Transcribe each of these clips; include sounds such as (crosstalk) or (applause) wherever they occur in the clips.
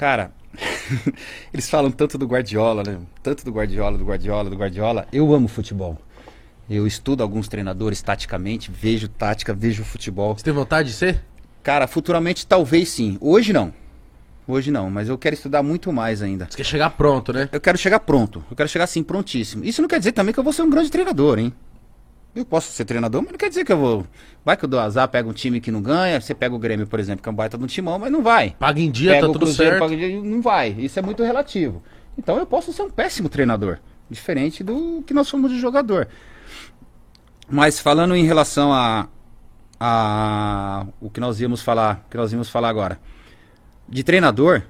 Cara, (laughs) eles falam tanto do Guardiola, né? Tanto do Guardiola, do Guardiola, do Guardiola. Eu amo futebol. Eu estudo alguns treinadores taticamente, vejo tática, vejo futebol. Você tem vontade de ser? Cara, futuramente talvez sim. Hoje não. Hoje não, mas eu quero estudar muito mais ainda. Você quer chegar pronto, né? Eu quero chegar pronto. Eu quero chegar assim, prontíssimo. Isso não quer dizer também que eu vou ser um grande treinador, hein? Eu posso ser treinador, mas não quer dizer que eu vou. Vai que eu dou azar, pega um time que não ganha. Você pega o Grêmio, por exemplo, que é um baita de um timão, mas não vai. Paga em dia, pega tá o tudo Cruzeiro, certo. paga em dia, não vai. Isso é muito relativo. Então eu posso ser um péssimo treinador. Diferente do que nós somos de jogador. Mas falando em relação a, a o que nós íamos falar, que nós íamos falar agora. De treinador,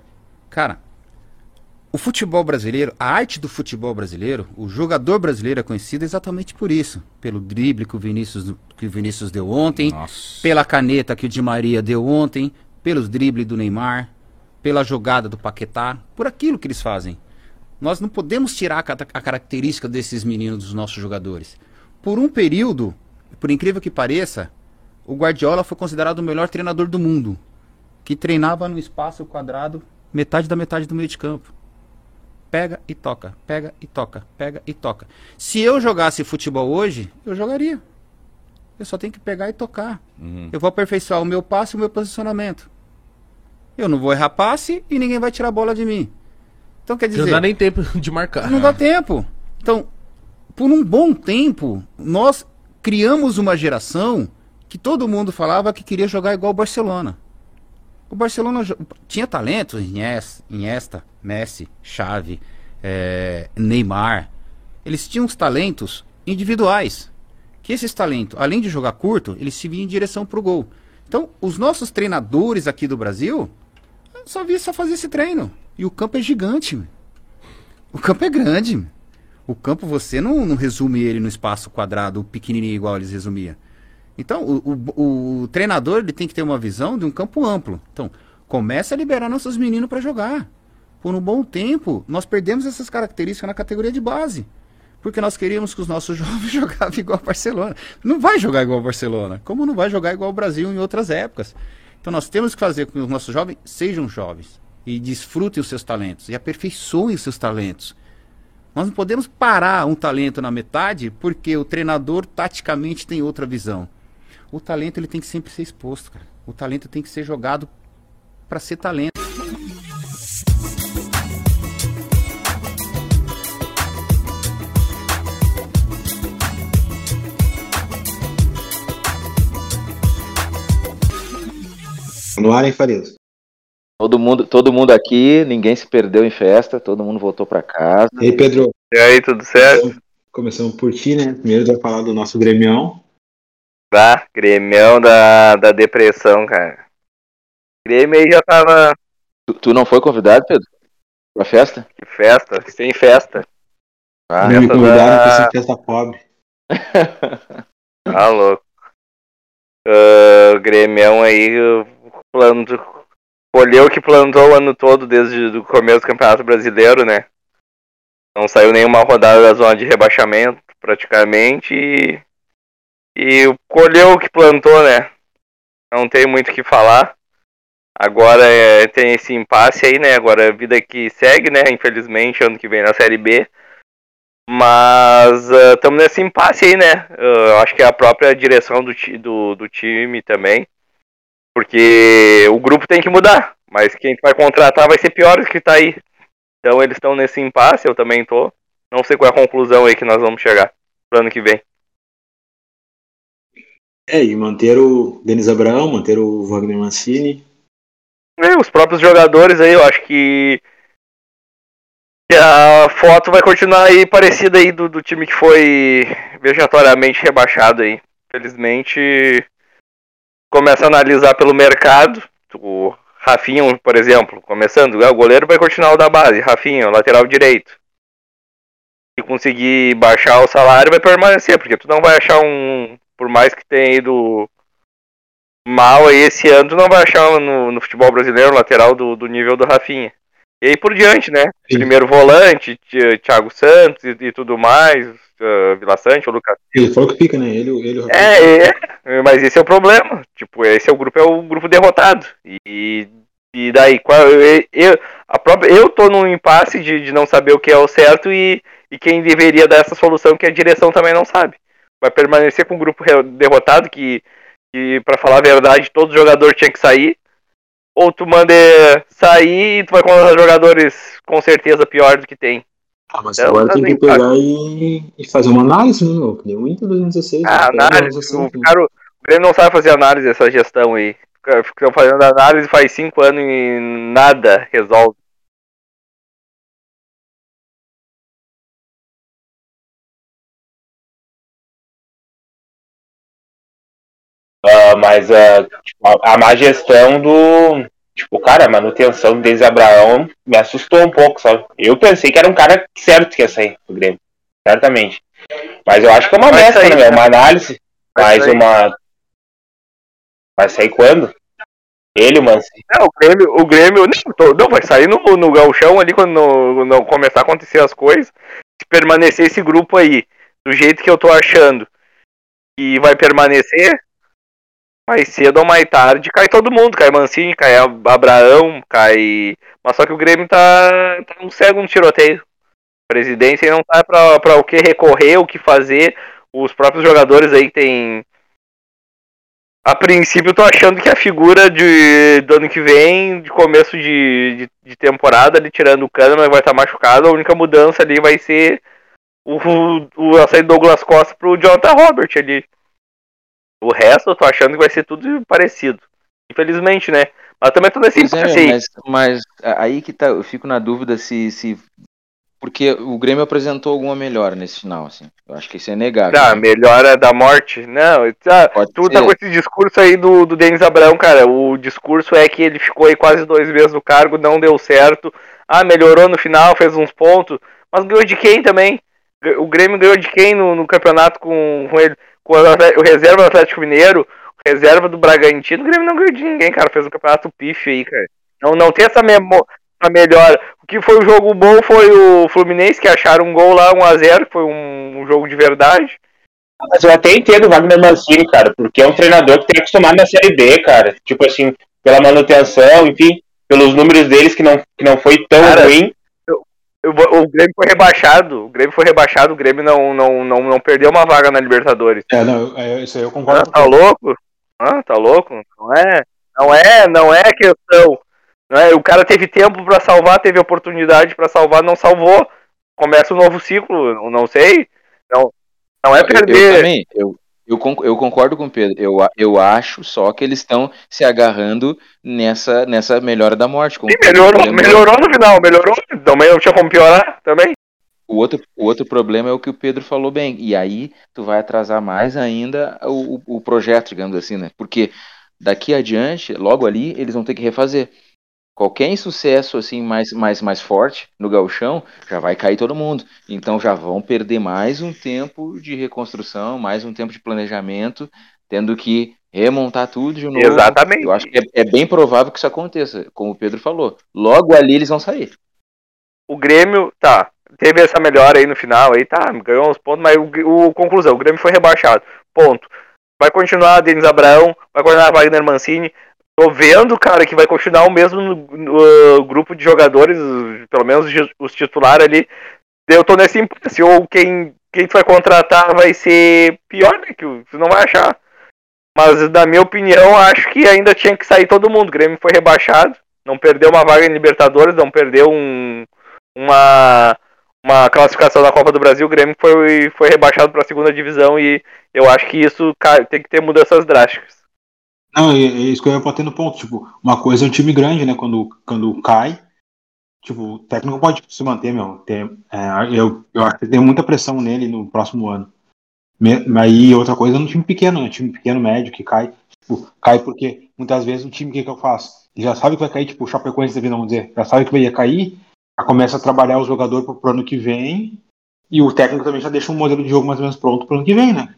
cara, o futebol brasileiro, a arte do futebol brasileiro, o jogador brasileiro é conhecido exatamente por isso. Pelo drible que o Vinícius, que o Vinícius deu ontem, Nossa. pela caneta que o Di Maria deu ontem, pelos dribles do Neymar, pela jogada do Paquetá, por aquilo que eles fazem. Nós não podemos tirar a, característica desses meninos dos nossos jogadores. Por um período, por incrível que pareça, o Guardiola foi considerado o melhor treinador do mundo, que treinava no espaço quadrado metade da metade do meio de campo. Pega e toca, pega e toca, pega e toca. Se eu jogasse futebol hoje, eu jogaria. Eu só tenho que pegar e tocar. Eu vou aperfeiçoar o meu passe e o meu posicionamento. Eu não vou errar passe e ninguém vai tirar a bola de mim. Então quer dizer, Não dá nem tempo (laughs) de marcar. não dá tempo. Então, por um bom tempo, nós criamos uma geração que todo mundo falava que queria jogar igual o Barcelona. O Barcelona tinha talentos, Inies- Iniesta, Messi, Xavi, eh, Neymar. Eles tinham os talentos individuais. Que esses talentos, além de jogar curto, eles se vinham em direção pro gol. Então, os nossos treinadores aqui do Brasil só via só fazer esse treino. E o campo é gigante. O campo é grande. O campo você não, não resume ele no espaço quadrado pequenininho igual eles resumiam. Então, o, o- o treinador ele tem que ter uma visão de um campo amplo. Então, começa a liberar nossos meninos para jogar. Por um bom tempo, nós perdemos essas características na categoria de base. Porque nós queríamos que os nossos (laughs) jovens jogassem igual o Barcelona. Não vai jogar igual o Barcelona, como não vai jogar igual o Brasil em outras épocas. Então nós temos que fazer com que os nossos jovens sejam jovens e desfrutem os seus talentos e aperfeiçoem os seus talentos. Nós não podemos parar um talento na metade porque o treinador taticamente tem outra visão. O talento ele tem que sempre ser exposto, cara. O talento tem que ser jogado para ser talento. No ar, hein, Farias? Todo mundo, todo mundo aqui, ninguém se perdeu em festa, todo mundo voltou pra casa. E aí, Pedro, E aí, tudo certo? começamos por ti, né? Primeiro vai falar do nosso gremião. Tá, Grêmio da, da depressão, cara. Grêmio aí já tava. Tu, tu não foi convidado, Pedro? Pra festa? Que festa, sem festa. Ah, Não me convidaram da- pra essa festa pobre. (laughs) Tá louco. Ah, O Grêmio aí o planto, colheu o que plantou o ano todo desde o começo do Campeonato Brasileiro, né? Não saiu nenhuma rodada da zona de rebaixamento, praticamente, e, e colheu o que plantou, né? Não tem muito o que falar. Agora é, tem esse impasse aí, né? Agora a vida que segue, né? Infelizmente, ano que vem na Série B. Mas estamos nesse impasse aí, né? Ah, Eu acho que é a própria direção do, do, do time também. Porque o grupo tem que mudar. Mas quem vai contratar vai ser pior do que tá aí. Então eles estão nesse impasse, eu também tô. Não sei qual é a conclusão aí que nós vamos chegar pro ano que vem. É, e manter o Denis Abraão, manter o Wagner Mancini. É, os próprios jogadores aí, eu acho que a foto vai continuar aí parecida aí do, do time que foi vejatoriamente rebaixado aí. Felizmente, começa a analisar pelo mercado. O Rafinha, por exemplo, começando, ah, o goleiro vai continuar o da base, Rafinha, o lateral direito. Se conseguir baixar o salário, vai permanecer, porque tu não vai achar um, por mais que tenha ido mal aí esse ano, tu não vai achar no, no futebol brasileiro um lateral do, do nível do Rafinha. E aí por diante, né? Sim. Primeiro volante, Thi- Thiago Santos e, e tudo mais, uh, Vila Sante, o Lucas. Ele falou que fica, né? Ele, ele. É, é, mas esse é o problema. Tipo, esse é o grupo, é o grupo derrotado. E E daí, qual, eu, eu, a própria, eu tô num impasse de, de não saber o que é o certo e, e quem deveria dar essa solução que a direção também não sabe. Vai permanecer com o grupo derrotado, que, que para falar a verdade, todo jogador tinha que sair. Ou tu manda sair e tu vai contratar jogadores com certeza pior do que tem. Ah, mas É, agora tá tem que pegar e, e fazer uma análise, né, meu? Que o Inter 2016. Ah, né? Pega análise, assim, o, né? cara, o Grêmio não sabe fazer análise dessa gestão aí. Ficam fazendo análise faz cinco anos e nada resolve. Ah, mas ah, tipo, a, a má gestão do. Tipo, cara, a manutenção do Denis Abraão me assustou um pouco, sabe? Eu pensei que era um cara certo que ia sair do Grêmio. Certamente. Mas eu acho que é uma Vai mescla, sair, né? né? Uma análise. Vai mais sair. uma. Vai sair quando? Ele, o Mancini. Não, o Grêmio, o Grêmio não, não, vai sair no, no galchão ali quando não, não começar a acontecer as coisas. Se permanecer esse grupo aí, do jeito que eu tô achando, e vai permanecer, mais cedo ou mais tarde, cai todo mundo. Cai Mancini, cai Ab- Abraão, cai. Mas só que o Grêmio tá, tá um cego no tiroteio. A presidência não tá pra, pra o que recorrer, o que fazer. Os próprios jogadores aí tem. A princípio, eu tô achando que a figura de, do ano que vem, de começo de, de, de temporada, ali tirando o Kahneman, vai estar machucado. A única mudança ali vai ser o, o, a saída do Douglas Costa pro Jonathan Robert ali. O resto eu tô achando que vai ser tudo parecido. Infelizmente, né? Mas também tô nesse é, aí. mas, mas aí que tá, eu fico na dúvida se, se. Porque o Grêmio apresentou alguma melhora nesse final, assim. Eu acho que isso é negável. Ah, melhora da morte? Não, tá, Pode tu ser. tá com esse discurso aí do, do Denis Abraão, cara. O discurso é que ele ficou aí quase dois meses no cargo, não deu certo. Ah, melhorou no final, fez uns pontos. Mas ganhou de quem também? O Grêmio ganhou de quem no, no campeonato com, com ele? Com o reserva do Atlético Mineiro, o reserva do Bragantino. O Grêmio não ganhou de ninguém, cara. Fez um campeonato pife aí, cara. Não, não tem essa, memo, essa melhora. O que foi o jogo bom foi o Fluminense, que acharam um gol lá, 1x0, que foi um, um jogo de verdade. Mas eu até entendo o Wagner Mancini, cara, porque é um treinador que tem acostumado na Série B, cara. Tipo assim, pela manutenção, enfim, pelos números deles que não, que não foi tão Cara, ruim. Eu O Grêmio foi rebaixado. O Grêmio foi rebaixado. O Grêmio não, não, não, não perdeu uma vaga na Libertadores. É, não, é, isso aí eu Ah, concordo. tá louco? Ah, tá louco? Não é, não é, não é questão. Não é, o cara teve tempo pra salvar, teve oportunidade pra salvar, não salvou. Começa um novo ciclo, eu não sei. Não, não é Eu- Eu, perder. também, eu, eu, eu concordo com o Pedro. Eu, eu acho só que eles estão se agarrando nessa, nessa melhora da morte. Sim, melhorou, melhorou no final, melhorou. Também não tinha como piorar, também. O outro, o outro problema é o que o Pedro falou bem. E aí tu vai atrasar mais ainda o, o- o projeto, digamos assim, né? Porque daqui adiante, logo ali, eles vão ter que refazer. Qualquer insucesso assim mais, mais, mais forte no gauchão, já vai cair todo mundo. Então já vão perder mais um tempo de reconstrução, mais um tempo de planejamento, tendo que remontar tudo de novo. Exatamente. Eu acho que é, é bem provável que isso aconteça, como o Pedro falou. Logo ali eles vão sair. o Grêmio, tá, teve essa melhora aí no final, aí tá, ganhou uns pontos, mas o, o- conclusão, o Grêmio foi rebaixado, ponto. Vai continuar Denis Abraão, vai continuar Wagner Mancini, tô vendo, cara, que vai continuar o mesmo uh, grupo de jogadores, pelo menos os- titulares ali, eu tô nesse impasse, ou quem, quem tu vai contratar vai ser pior, né, que tu não vai achar. Mas, na minha opinião, acho que ainda tinha que sair todo mundo. O Grêmio foi rebaixado, não perdeu uma vaga em Libertadores, não perdeu um, uma, uma classificação da Copa do Brasil. O Grêmio foi, foi rebaixado para a segunda divisão e eu acho que isso tem que ter mudanças drásticas. Não, é, é isso que eu ia bater no ponto. Tipo, uma coisa é um time grande, né? Quando, quando cai, tipo, o técnico pode se manter, meu. Tem, é, eu, eu acho que tem muita pressão nele no próximo ano. Mas aí outra coisa é um time pequeno, né? Time pequeno, médio, que cai. Tipo, cai porque muitas vezes o time, o que, que eu faço? Já sabe que vai cair, tipo, o Chapecoense da vida, vamos dizer. Já sabe que vai cair, já começa a trabalhar os jogadores pro, pro ano que vem. E o técnico também já deixa um modelo de jogo mais ou menos pronto pro ano que vem, né?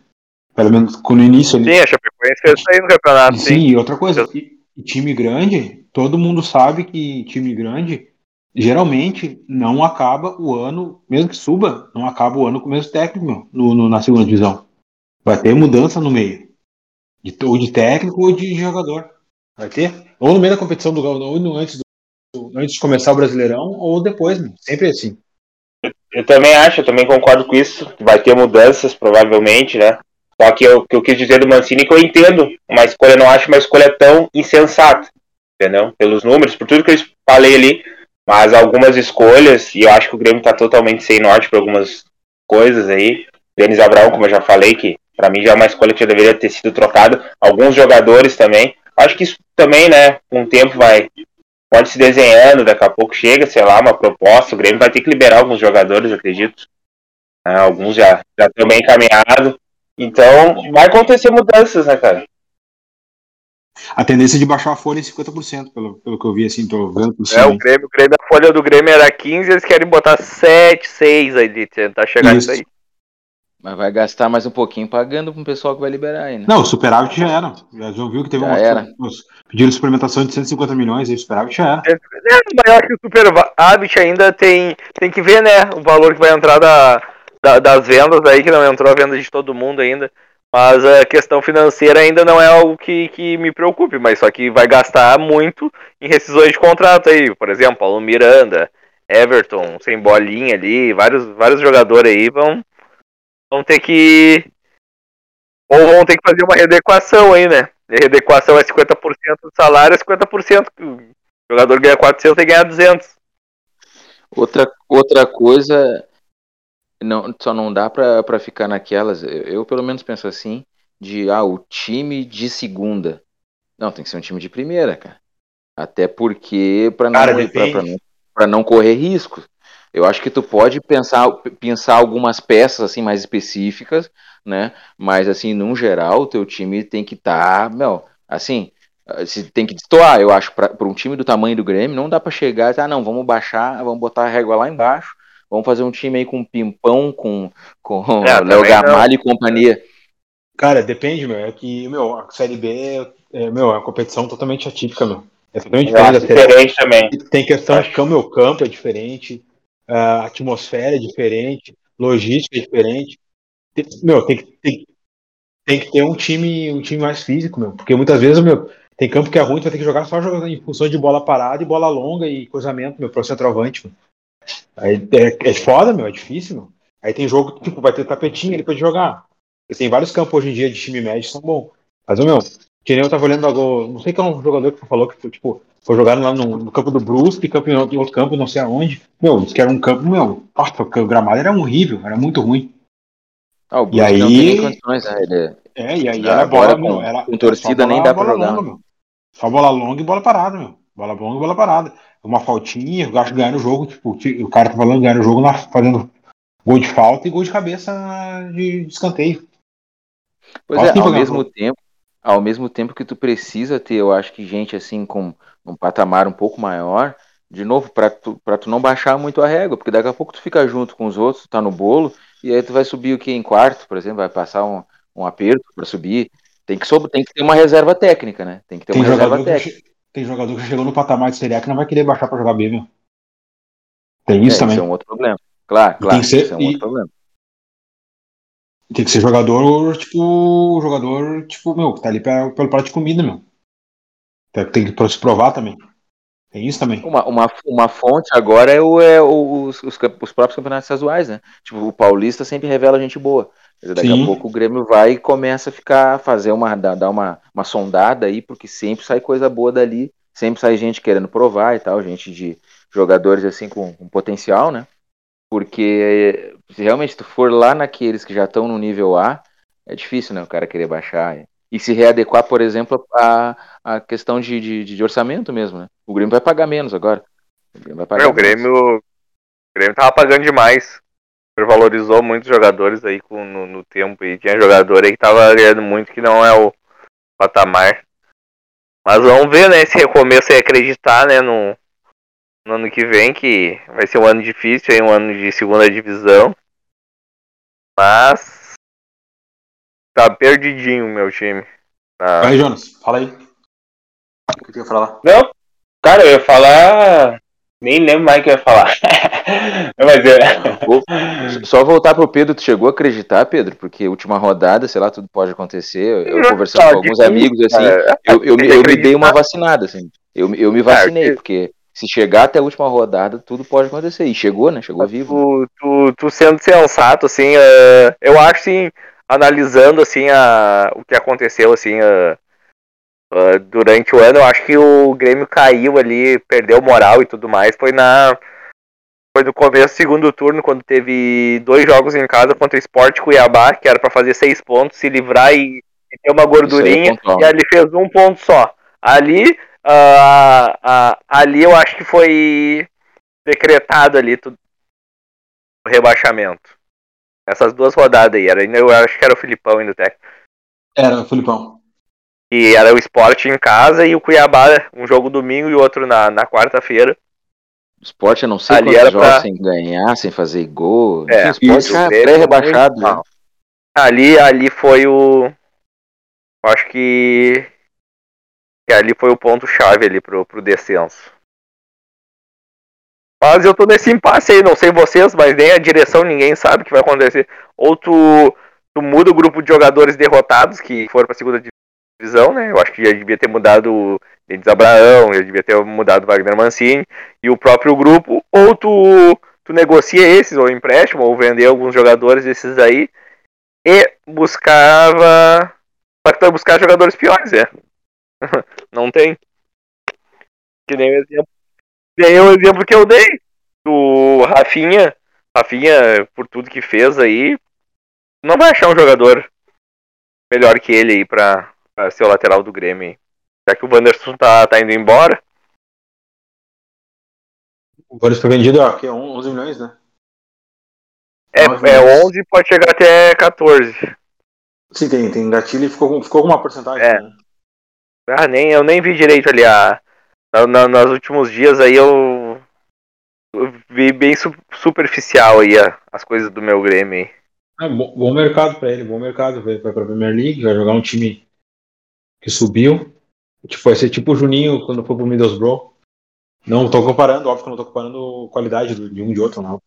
Pelo menos no início ali. Sim, a Chapecoense fez isso aí no campeonato, Sim, sim. e outra coisa, e, e time grande, todo mundo sabe que time grande geralmente não acaba o ano, mesmo que suba, não acaba o ano com o mesmo técnico meu, no, no- na segunda divisão. Vai ter mudança no meio. De, ou de técnico ou de jogador. Vai ter? Ou no meio da competição do ou no, antes, do, antes de começar o Brasileirão, ou depois, meu. sempre assim. Eu também acho, eu também concordo com isso. Vai ter mudanças, provavelmente, né? Só que o que eu quis dizer do Mancini é que eu entendo uma escolha, não acho uma escolha tão insensata, entendeu? Pelos números, por tudo que eu falei ali, mas algumas escolhas, e eu acho que o Grêmio está totalmente sem norte para algumas coisas aí. Denis Abraão, como eu já falei, que para mim já é uma escolha que já deveria ter sido trocada. Alguns jogadores também. Acho que isso também, né, com o tempo vai pode se desenhando, daqui a pouco chega, sei lá, uma proposta, o Grêmio vai ter que liberar alguns jogadores, acredito. É, alguns já, já estão bem encaminhados. Então, vai acontecer mudanças, né, cara? A tendência de baixar a folha em 50%, pelo, pelo que eu vi, assim, tô vendo por É, cima. o Grêmio, o Grêmio, a folha do Grêmio era 15, eles querem botar 7, 6 ali, tentar chegar Isso. nisso aí. Mas vai gastar mais um pouquinho pagando pro pessoal que vai liberar aí, né? Não, o superávit já era. Já, já viu que teve Já uma, era. uns- pediram suplementação de 150 milhões, aí o superávit já era. É, mas eu acho que o Super Habit ainda tem, tem que ver, né, o valor que vai entrar da, da- das vendas aí, que não entrou a venda de todo mundo ainda. Mas a questão financeira ainda não é algo que, que me preocupe, mas só que vai gastar muito em rescisões de contrato aí. Por exemplo, Paulo Miranda, Everton, sem bolinha ali, vários, vários jogadores aí vão, vão ter que. Ou vão ter que fazer uma readequação aí, né? E readequação é 50% do salário, é 50%. O jogador ganha 400 e ganha 200. Outra, outra coisa, não, só não dá pra, pra ficar naquelas, eu, pelo menos penso assim, de ah, o time de segunda. Não, tem que ser um time de primeira, cara. Até porque pra não, Cara, pra, não, pra não correr risco. Eu acho que tu pode pensar, pensar algumas peças assim mais específicas, né? Mas assim, num geral, o teu time tem que estar, meu, assim, eh, se tem que destoar, eu acho, para um time do tamanho do Grêmio, não dá pra chegar e ah, não, vamos baixar, vamos botar a régua lá embaixo, vamos fazer um time aí com Pimpão, com, com É, (laughs) Léo Gamalho e companhia. Cara, depende, meu. É que, meu, a Série B é, meu, é uma competição totalmente atípica, meu. É totalmente acho diferente diferente também. Tem questão de como o campo é diferente, a atmosfera é diferente, logística é diferente. Tem- Meu, tem que, tem, tem que ter um time, um time mais físico, meu. Porque muitas vezes, meu, tem campo que é ruim, tu vai ter que jogar só jogando em função de bola parada e bola longa e cruzamento, meu, pro centroavante, meu. Aí é, é foda, meu, é difícil, meu. Aí tem jogo, tipo, vai ter tapetinho ali pra jogar. Tem vários campos hoje em dia de time médio que são bons. Mas, meu, que nem eu tava olhando agora, não sei qual é um jogador que falou que, foi, tipo, foi jogado lá no, no campo do Brusque, campo em outro, outro campo, não sei aonde. Meu, disse que era um campo, meu, nossa, porque o gramado era horrível, era muito ruim. Ah, o E Brusque não tem aí- nem condições, né? Ele- É, e aí era bola, com- meu, era, com torcida nem dá pra jogar. Longa, meu. Só bola longa e bola parada, meu. Bola longa e bola parada. Uma faltinha, eu acho que ganhar o jogo, tipo, o cara tá falando ganhar o jogo na- fazendo gol de falta e gol de cabeça de, de escanteio. Pois é, assim, ao mesmo tempo, ao mesmo tempo que tu precisa ter, eu acho que gente assim com um patamar um pouco maior, de novo, pra tu, pra tu não baixar muito a régua, porque daqui a pouco tu fica junto com os outros, tu tá no bolo, e aí tu vai subir o que em quarto, por exemplo, vai passar um, um aperto pra subir. Tem que, sob- tem que ter uma reserva técnica, né? Tem que ter Tem uma reserva que, técnica. che- tem jogador que chegou no patamar de Série A que não vai querer baixar pra jogar B, meu. Tem isso é, também. Isso é um outro problema. Claro, claro, tem que ser- isso é um e- outro problema. Tem que ser jogador, tipo, jogador, tipo, meu, que tá ali pelo prato de comida, meu. Tem, tem que se provar também. Tem isso também. Uma, uma, uma fonte agora é, o, é os, os, os próprios campeonatos estaduais, né? Tipo, o Paulista sempre revela gente boa. Daqui Sim. a pouco o Grêmio vai e começa a ficar, fazer uma, dar uma, uma sondada aí, porque sempre sai coisa boa dali, sempre sai gente querendo provar e tal, gente de jogadores assim com, com potencial, né? Porque se realmente tu for lá naqueles que já estão no nível A, é difícil, né? O cara querer baixar. E se readequar, por exemplo, a, a questão de, de, de orçamento mesmo, né? O Grêmio vai pagar menos agora. O Grêmio vai pagar Meu, o. Grêmio, o Grêmio tava pagando demais. Valorizou muitos jogadores aí com, no, no tempo. E tinha jogador aí que tava ganhando muito que não é o patamar. Mas vamos ver, né? Esse recomeço aí, acreditar, né? No, no ano que vem, que vai ser um ano difícil, aí, um ano de segunda divisão. Mas. Tá perdidinho o meu time. Tá- Vai, Jonas, fala aí. O que tu ia falar? Não, cara, eu ia falar. Nem lembro mais o que eu ia falar. (laughs) (laughs) Mas é. Vou- Só voltar pro Pedro, tu chegou a acreditar, Pedro? Porque última rodada, sei lá, tudo pode acontecer. Eu Não, conversando com alguns amigos, assim, eu, eu, eu me dei uma vacinada, assim. Eu, eu me vacinei, que- porque se chegar até a última rodada, tudo pode acontecer. E chegou, né? Chegou vivo. tu, tu, tu sendo sensato, assim, eh, eu acho, assim, analisando, assim, a, o que aconteceu, assim, eh, eh, durante o ano, eu acho que o Grêmio caiu ali, perdeu moral e tudo mais, foi na... Foi no começo do segundo turno, quando teve dois jogos em casa contra o Sport e Cuiabá, que era pra fazer seis pontos, se livrar e, e ter uma gordurinha, e ali fez um ponto só. Ali, ah, ah, ali eu acho que foi decretado ali tudo, o rebaixamento. Essas duas rodadas aí, era, eu acho que era o Filipão indo técnico. Era, Filipão. E era o esporte em casa e o Cuiabá, um jogo domingo e outro na, na quarta-feira. O esporte, eu não sei Ali quantos jogos pra- sem ganhar, sem fazer gol. É, o esporte isso, Grêmio pré-rebaixado. né? Ali, ali foi o. Acho que. que ali foi o ponto-chave ali pro, pro descenso. Mas eu tô nesse impasse aí, não sei vocês, mas nem a direção ninguém sabe o que vai acontecer. Ou tu, tu muda o grupo de jogadores derrotados que foram pra segunda divisão, né? Eu acho que já devia ter mudado o Denis Abraão, já devia ter mudado o Wagner Mancini e o próprio grupo, ou tu, tu negocia esses, ou empréstimo, ou vender alguns jogadores desses aí e buscava. Só que tu vai buscar jogadores piores, é. (laughs) Não tem. Que nem o exemplo. Nem o exemplo que eu dei. Do Rafinha. Rafinha, por tudo que fez aí, não vai achar um jogador melhor que ele aí pra, pra ser o lateral do Grêmio. Já que o Wanderson tá, tá indo embora. O Boris foi vendido, ó, que é 11 milhões, né? É, é milhões. 11 pode chegar até 14. Sim, tem, tem gatilho e ficou, com- ficou com uma porcentagem. É. Né? Ah, nem, eu nem vi direito ali a. Na, na- nos últimos dias aí eu, eu vi bem su- superficial aí a- as coisas do meu Grêmio aí. É, bom, bom mercado pra ele, bom mercado. Vai, vai pra Premier League, vai jogar um time que subiu. Tipo, vai ser tipo o Juninho quando for pro Middlesbrough. Não tô comparando, óbvio que eu não tô comparando qualidade de um de outro, não.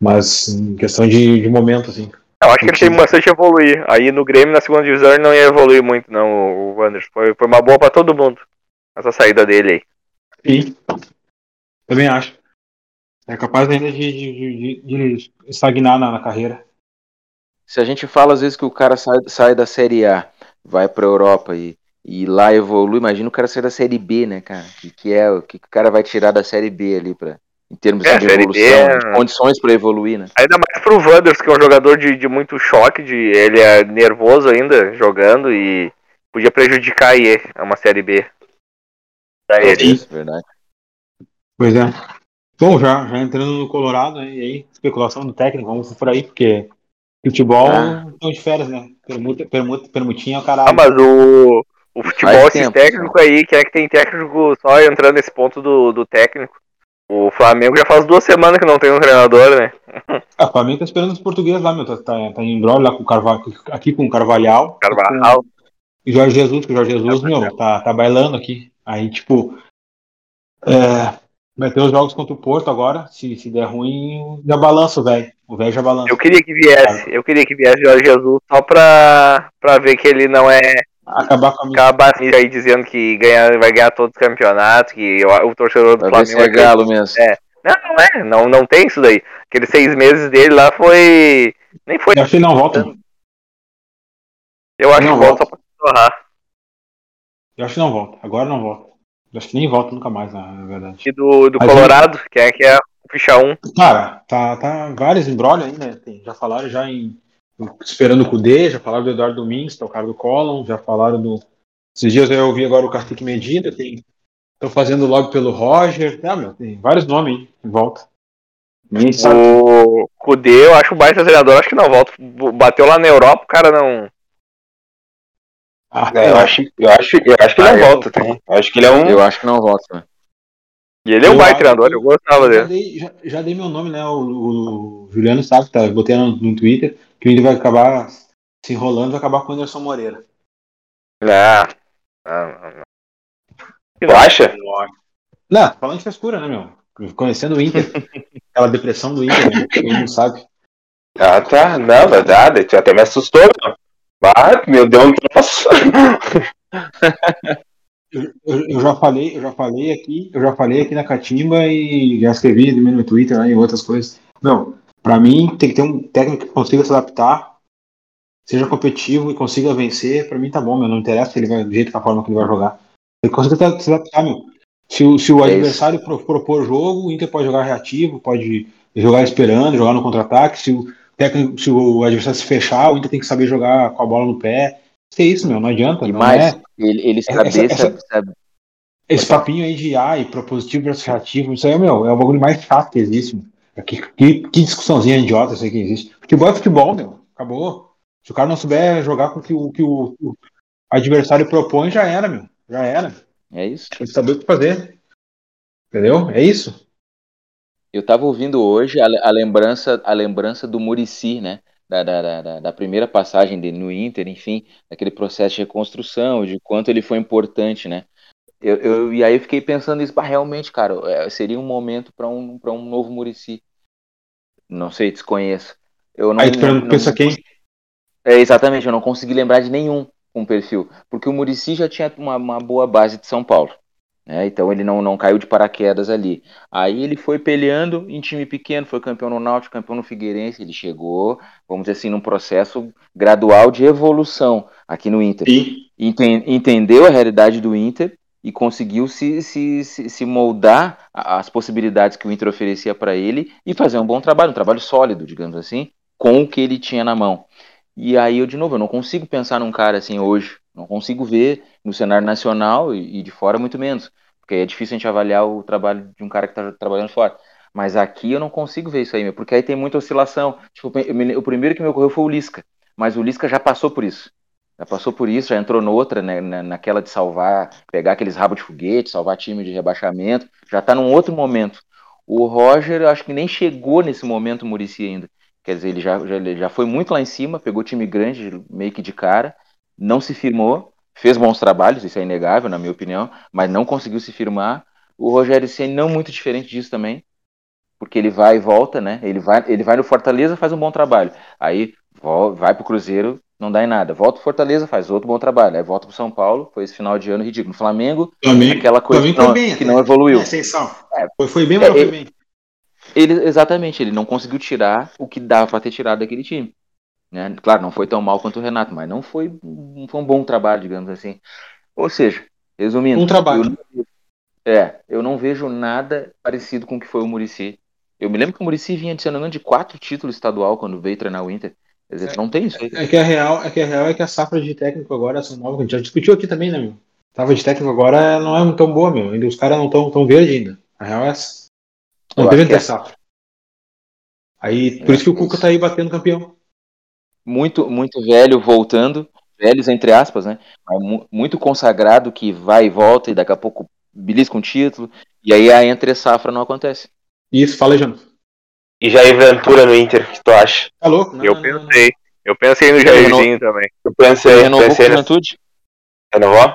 Mas em questão de, de momento, assim. Eu acho que ele tem bastante a evoluir. Aí no Grêmio, na segunda divisão, ele não ia evoluir muito, não, o, Wanderson. Foi, foi uma boa pra todo mundo. Essa saída dele aí. E também acho. É capaz ainda de, de- de- de estagnar na, na carreira. Se a gente fala às vezes que o cara sai, sai da Série A, vai pra Europa e, e lá evolui, imagina o cara sair da Série B, né, cara? Que, que é o que, que o cara vai tirar da Série B ali pra, em termos É, de Série B evolução, é- de condições pra evoluir, né? Ainda mais pro Wanderson, que é um jogador de, de muito choque, de, ele é nervoso ainda jogando e podia prejudicar aí a uma Série B. Pra ele. Isso, verdade. Pois é. Bom, já, já entrando no Colorado, né, e aí, especulação do técnico, vamos por aí, porque futebol Ah. estão de férias, né? Permuta, permuta, permutinha é o caralho. Ah, mas o, o futebol, esse técnico aí, quem é que tem técnico só entrando nesse ponto do, do técnico? O Flamengo já faz duas semanas que não tem um treinador, né? (laughs) Ah, o Flamengo tá esperando os portugueses lá, meu. Tá, tá, tá em brolho lá com o Carvalho, aqui com o Carvalhal. Carvalhal. O Jorge Jesus, que o Jorge Jesus, meu, tá, tá bailando aqui. Aí, tipo. É, vai ter os jogos contra o Porto agora. Se, se der ruim, já balança o velho. O velho já balança. Eu queria que viesse, eu queria que viesse Jorge Jesus só pra, pra ver que ele não é Acabar com a minha. acabar aí dizendo que ganha, vai ganhar todos os campeonatos, que o, o torcedor do Flamengo é galo mesmo. É. Não, não é, não, não tem isso daí. Aqueles seis meses dele lá foi. Nem foi. Eu acho que ele não volta. Eu acho Não que volta. só pra torrar. Eu acho que não volta. Agora não volta. Acho que nem volta nunca mais, na na verdade. E do, do Mas Colorado, que é, que é o ficha 1. Cara, tá, tá vários embrolhos ainda. Tem, já falaram já em. Esperando o Cudê, já falaram do Eduardo Domingos, que é o cara do Collon, já falaram do. Esses dias eu ouvi agora o Cacique Medina, tem. Estão fazendo lobby pelo Roger. Ah, meu, tem vários nomes aí em volta. Ninguém sabe. O Kudê, eu acho o baita treinador, acho que não volta. Bateu lá na Europa, o cara não. Ah, É, eu, acho, eu, acho, eu acho que ele Ah, não eu- volta, tá? Eu acho que ele é um. Eu acho que não volta. né? E ele é um baita treinador, eu gostava já, dele. dei, já, já dei meu nome, né? O, o Juliano sabe, tá? Botei no, no Twitter, que ele vai acabar se enrolando, vai acabar com o Anderson Moreira. Ah, ah, não, não. Tu acha? Não, falando de frescura, né, meu? Conhecendo o Inter. (laughs) aquela depressão do Inter, né? Todo mundo sabe. Ah, tá. Não, verdade. Tu até me assustou. Meu. Ah, meu Deus, troço. Eu, eu- eu já falei, eu já falei aqui, eu já falei aqui na Catimba e já escrevi também no Twitter né, e outras coisas. Não, pra mim tem que ter um técnico que consiga se adaptar, seja competitivo e consiga vencer. Pra mim tá bom, meu. Não interessa se ele vai do jeito que a forma que ele vai jogar. Ele consiga se adaptar, meu. Se o, se o É adversário pro- propor jogo, o Inter pode jogar reativo, pode jogar esperando, jogar no contra-ataque. Se o técnico, se o adversário se fechar, o Inter tem que saber jogar com a bola no pé. Que é isso, meu. Não adianta. E não mais, é- ele, ele Essa- saber, essa- sabe- sabe- esse papinho aí de ai, propositivo versus reativo, isso aí, meu, é o bagulho mais chato que existe. Meu. Que, que, que discussãozinha idiota isso aí que existe. Futebol é futebol, meu. Acabou. Se o cara não souber jogar com o que o, que o, o adversário propõe, já era, meu. Já era. é isso. Tem que saber o que fazer. Entendeu? É isso. Eu tava ouvindo hoje a, a lembrança, a lembrança do Murici, né? Da, da, da- da, primeira passagem dele no Inter, enfim, daquele processo de reconstrução, de quanto ele foi importante, né? Eu, eu- e aí eu fiquei pensando isso, "Bah, realmente, cara, é, seria um momento para um, um novo Murici. Não sei, desconheço. Eu não, aí tu não- não- pensa quem? É, exatamente, eu não consegui lembrar de nenhum com perfil, porque o Murici já tinha uma, uma boa base de São Paulo, né? Então ele não, não caiu de paraquedas ali. Aí ele foi peleando em time pequeno, foi campeão no Náutico, campeão no Figueirense, ele chegou, vamos dizer assim, num processo gradual de evolução aqui no Inter. E Enten- entendeu a realidade do Inter e conseguiu se, se, se, se moldar a- às possibilidades que o Inter oferecia para ele e fazer um bom trabalho, um trabalho sólido, digamos assim, com o que ele tinha na mão. E aí eu, de novo, eu não consigo pensar num cara assim hoje, não consigo ver no cenário nacional e, e de fora muito menos, porque é difícil a gente avaliar o trabalho de um cara que está trabalhando fora. Mas aqui eu não consigo ver isso aí, porque aí tem muita oscilação. Tipo, o primeiro que me ocorreu foi o Lisca, mas o Lisca já passou por isso. Já passou por isso, já entrou noutra, né, na- naquela de salvar, pegar aqueles rabos de foguete, salvar time de rebaixamento, já tá num outro momento. O Roger, eu acho que nem chegou nesse momento, Murici ainda. Quer dizer, ele já, já, ele já foi muito lá em cima, pegou time grande, meio que de cara, não se firmou, fez bons trabalhos, isso é inegável, na minha opinião, mas não conseguiu se firmar. O Rogério Ceni não muito diferente disso também, porque ele vai e volta, né? Ele vai, ele vai no Fortaleza, faz um bom trabalho. Aí vai pro Cruzeiro, não dá em nada. Volta pro Fortaleza, faz outro bom trabalho. Aí volta pro São Paulo, foi esse final de ano ridículo. No Flamengo, também, aquela coisa também que não, bem, que não evoluiu. É, sensação. É. Foi, foi bem, mas É, foi bem. Ele, exatamente, ele não conseguiu tirar o que dava para ter tirado daquele time. Né? Claro, não foi tão mal quanto o Renato, mas não foi, não foi um bom trabalho, digamos assim. Ou seja, resumindo, Um trabalho. eu é, eu não vejo nada parecido com o que foi o Murici. Eu me lembro que o Murici vinha se não engano, de quatro títulos estadual quando veio treinar o Inter. Quer dizer, não tem isso aí. É que a real é que a real é que a safra de técnico agora são nova, que a gente já discutiu aqui também, né, meu? A safra de técnico agora não é tão boa, meu. Ainda os caras não estão tão verde ainda. A real é essa. Não que ter é. safra. Aí, por É, isso que o é Cuca tá aí batendo campeão. Muito, muito velho voltando, velhos entre aspas, né? Muito consagrado que vai e volta e daqui a pouco belisca um título. E aí a entre safra não acontece. Isso, fala aí, Jano. E Jair Ventura no Inter, o que tu acha? Tá louco? Não, Eu não, não, não. pensei. Eu pensei no Jairzinho também. Eu pensei, Renovou com pensei a nessa. juventude? Renovou?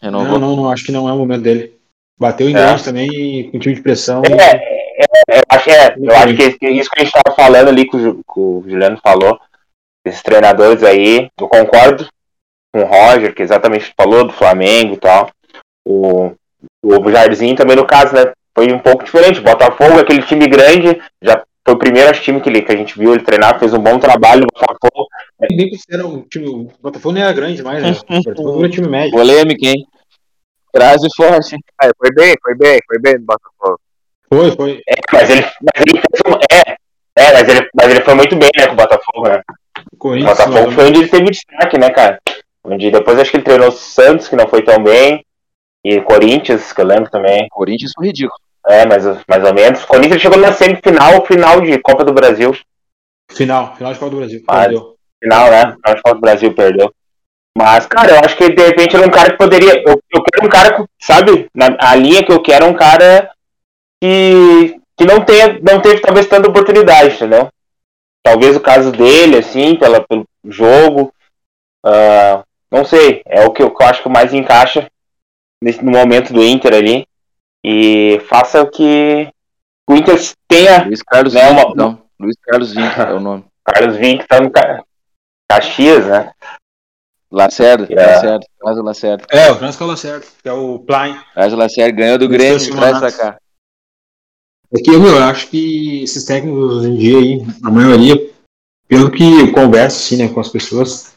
Renovou. Não, não, não, acho que não é o momento dele. Bateu em É. grande também, com time de pressão. É, eu acho, é, eu acho que é isso que a gente tava falando ali, que o, que o Juliano falou, esses treinadores aí, eu concordo com o Roger, que exatamente falou do Flamengo e tal. O, o Jairzinho também, no caso, né, foi um pouco diferente. O Botafogo, aquele time grande, já foi o primeiro time que, ele, que a gente viu ele treinar, fez um bom trabalho. O Botafogo, Nem considera o time. O Botafogo nem era grande mais, né? O Botafogo era um time médio. Polêmica, hein? Frase forte. Ah, foi bem, foi bem, foi bem no Botafogo. Foi, foi. é, mas ele, mas ele fez é, é, mas ele, mas ele foi muito bem, né, com o Botafogo, né? Corinthians. Botafogo foi onde ele teve destaque, né, cara? Onde depois acho que ele treinou o Santos, que não foi tão bem. E Corinthians, que eu lembro também. Corinthians foi ridículo. É, mais, mais ou menos. Corinthians chegou na semifinal, final de Copa do Brasil. Final, final de Copa do Brasil. Mas- Perdeu. Final, né? Final de Copa do Brasil, perdeu. Mas, cara, eu acho que de repente ele é um cara que poderia. Eu, eu quero um cara, que, sabe? Na, a linha que eu quero é um cara que, que não, tenha, não teve talvez tanta oportunidade, entendeu? Talvez o caso dele, assim, pela, pelo jogo. ah, não sei, é o que eu, que eu acho que mais encaixa nesse, no momento do Inter ali. E faça o que. o Inter tenha Luiz Carlos Não, Vinck, uma- então. Luiz Carlos Vinck é o nome. Carlos Vinck tá no Ca- Caxias, né? Lacerda, É. Lacerda, traz o Lacerda. É, o Transcola certo, que é o Plain. Traz o Lacerda, ganhou do Grêmio, traz pra cá. É que, meu, eu acho que esses técnicos hoje em dia aí, a maioria, pelo que eu converso assim, né, com as pessoas,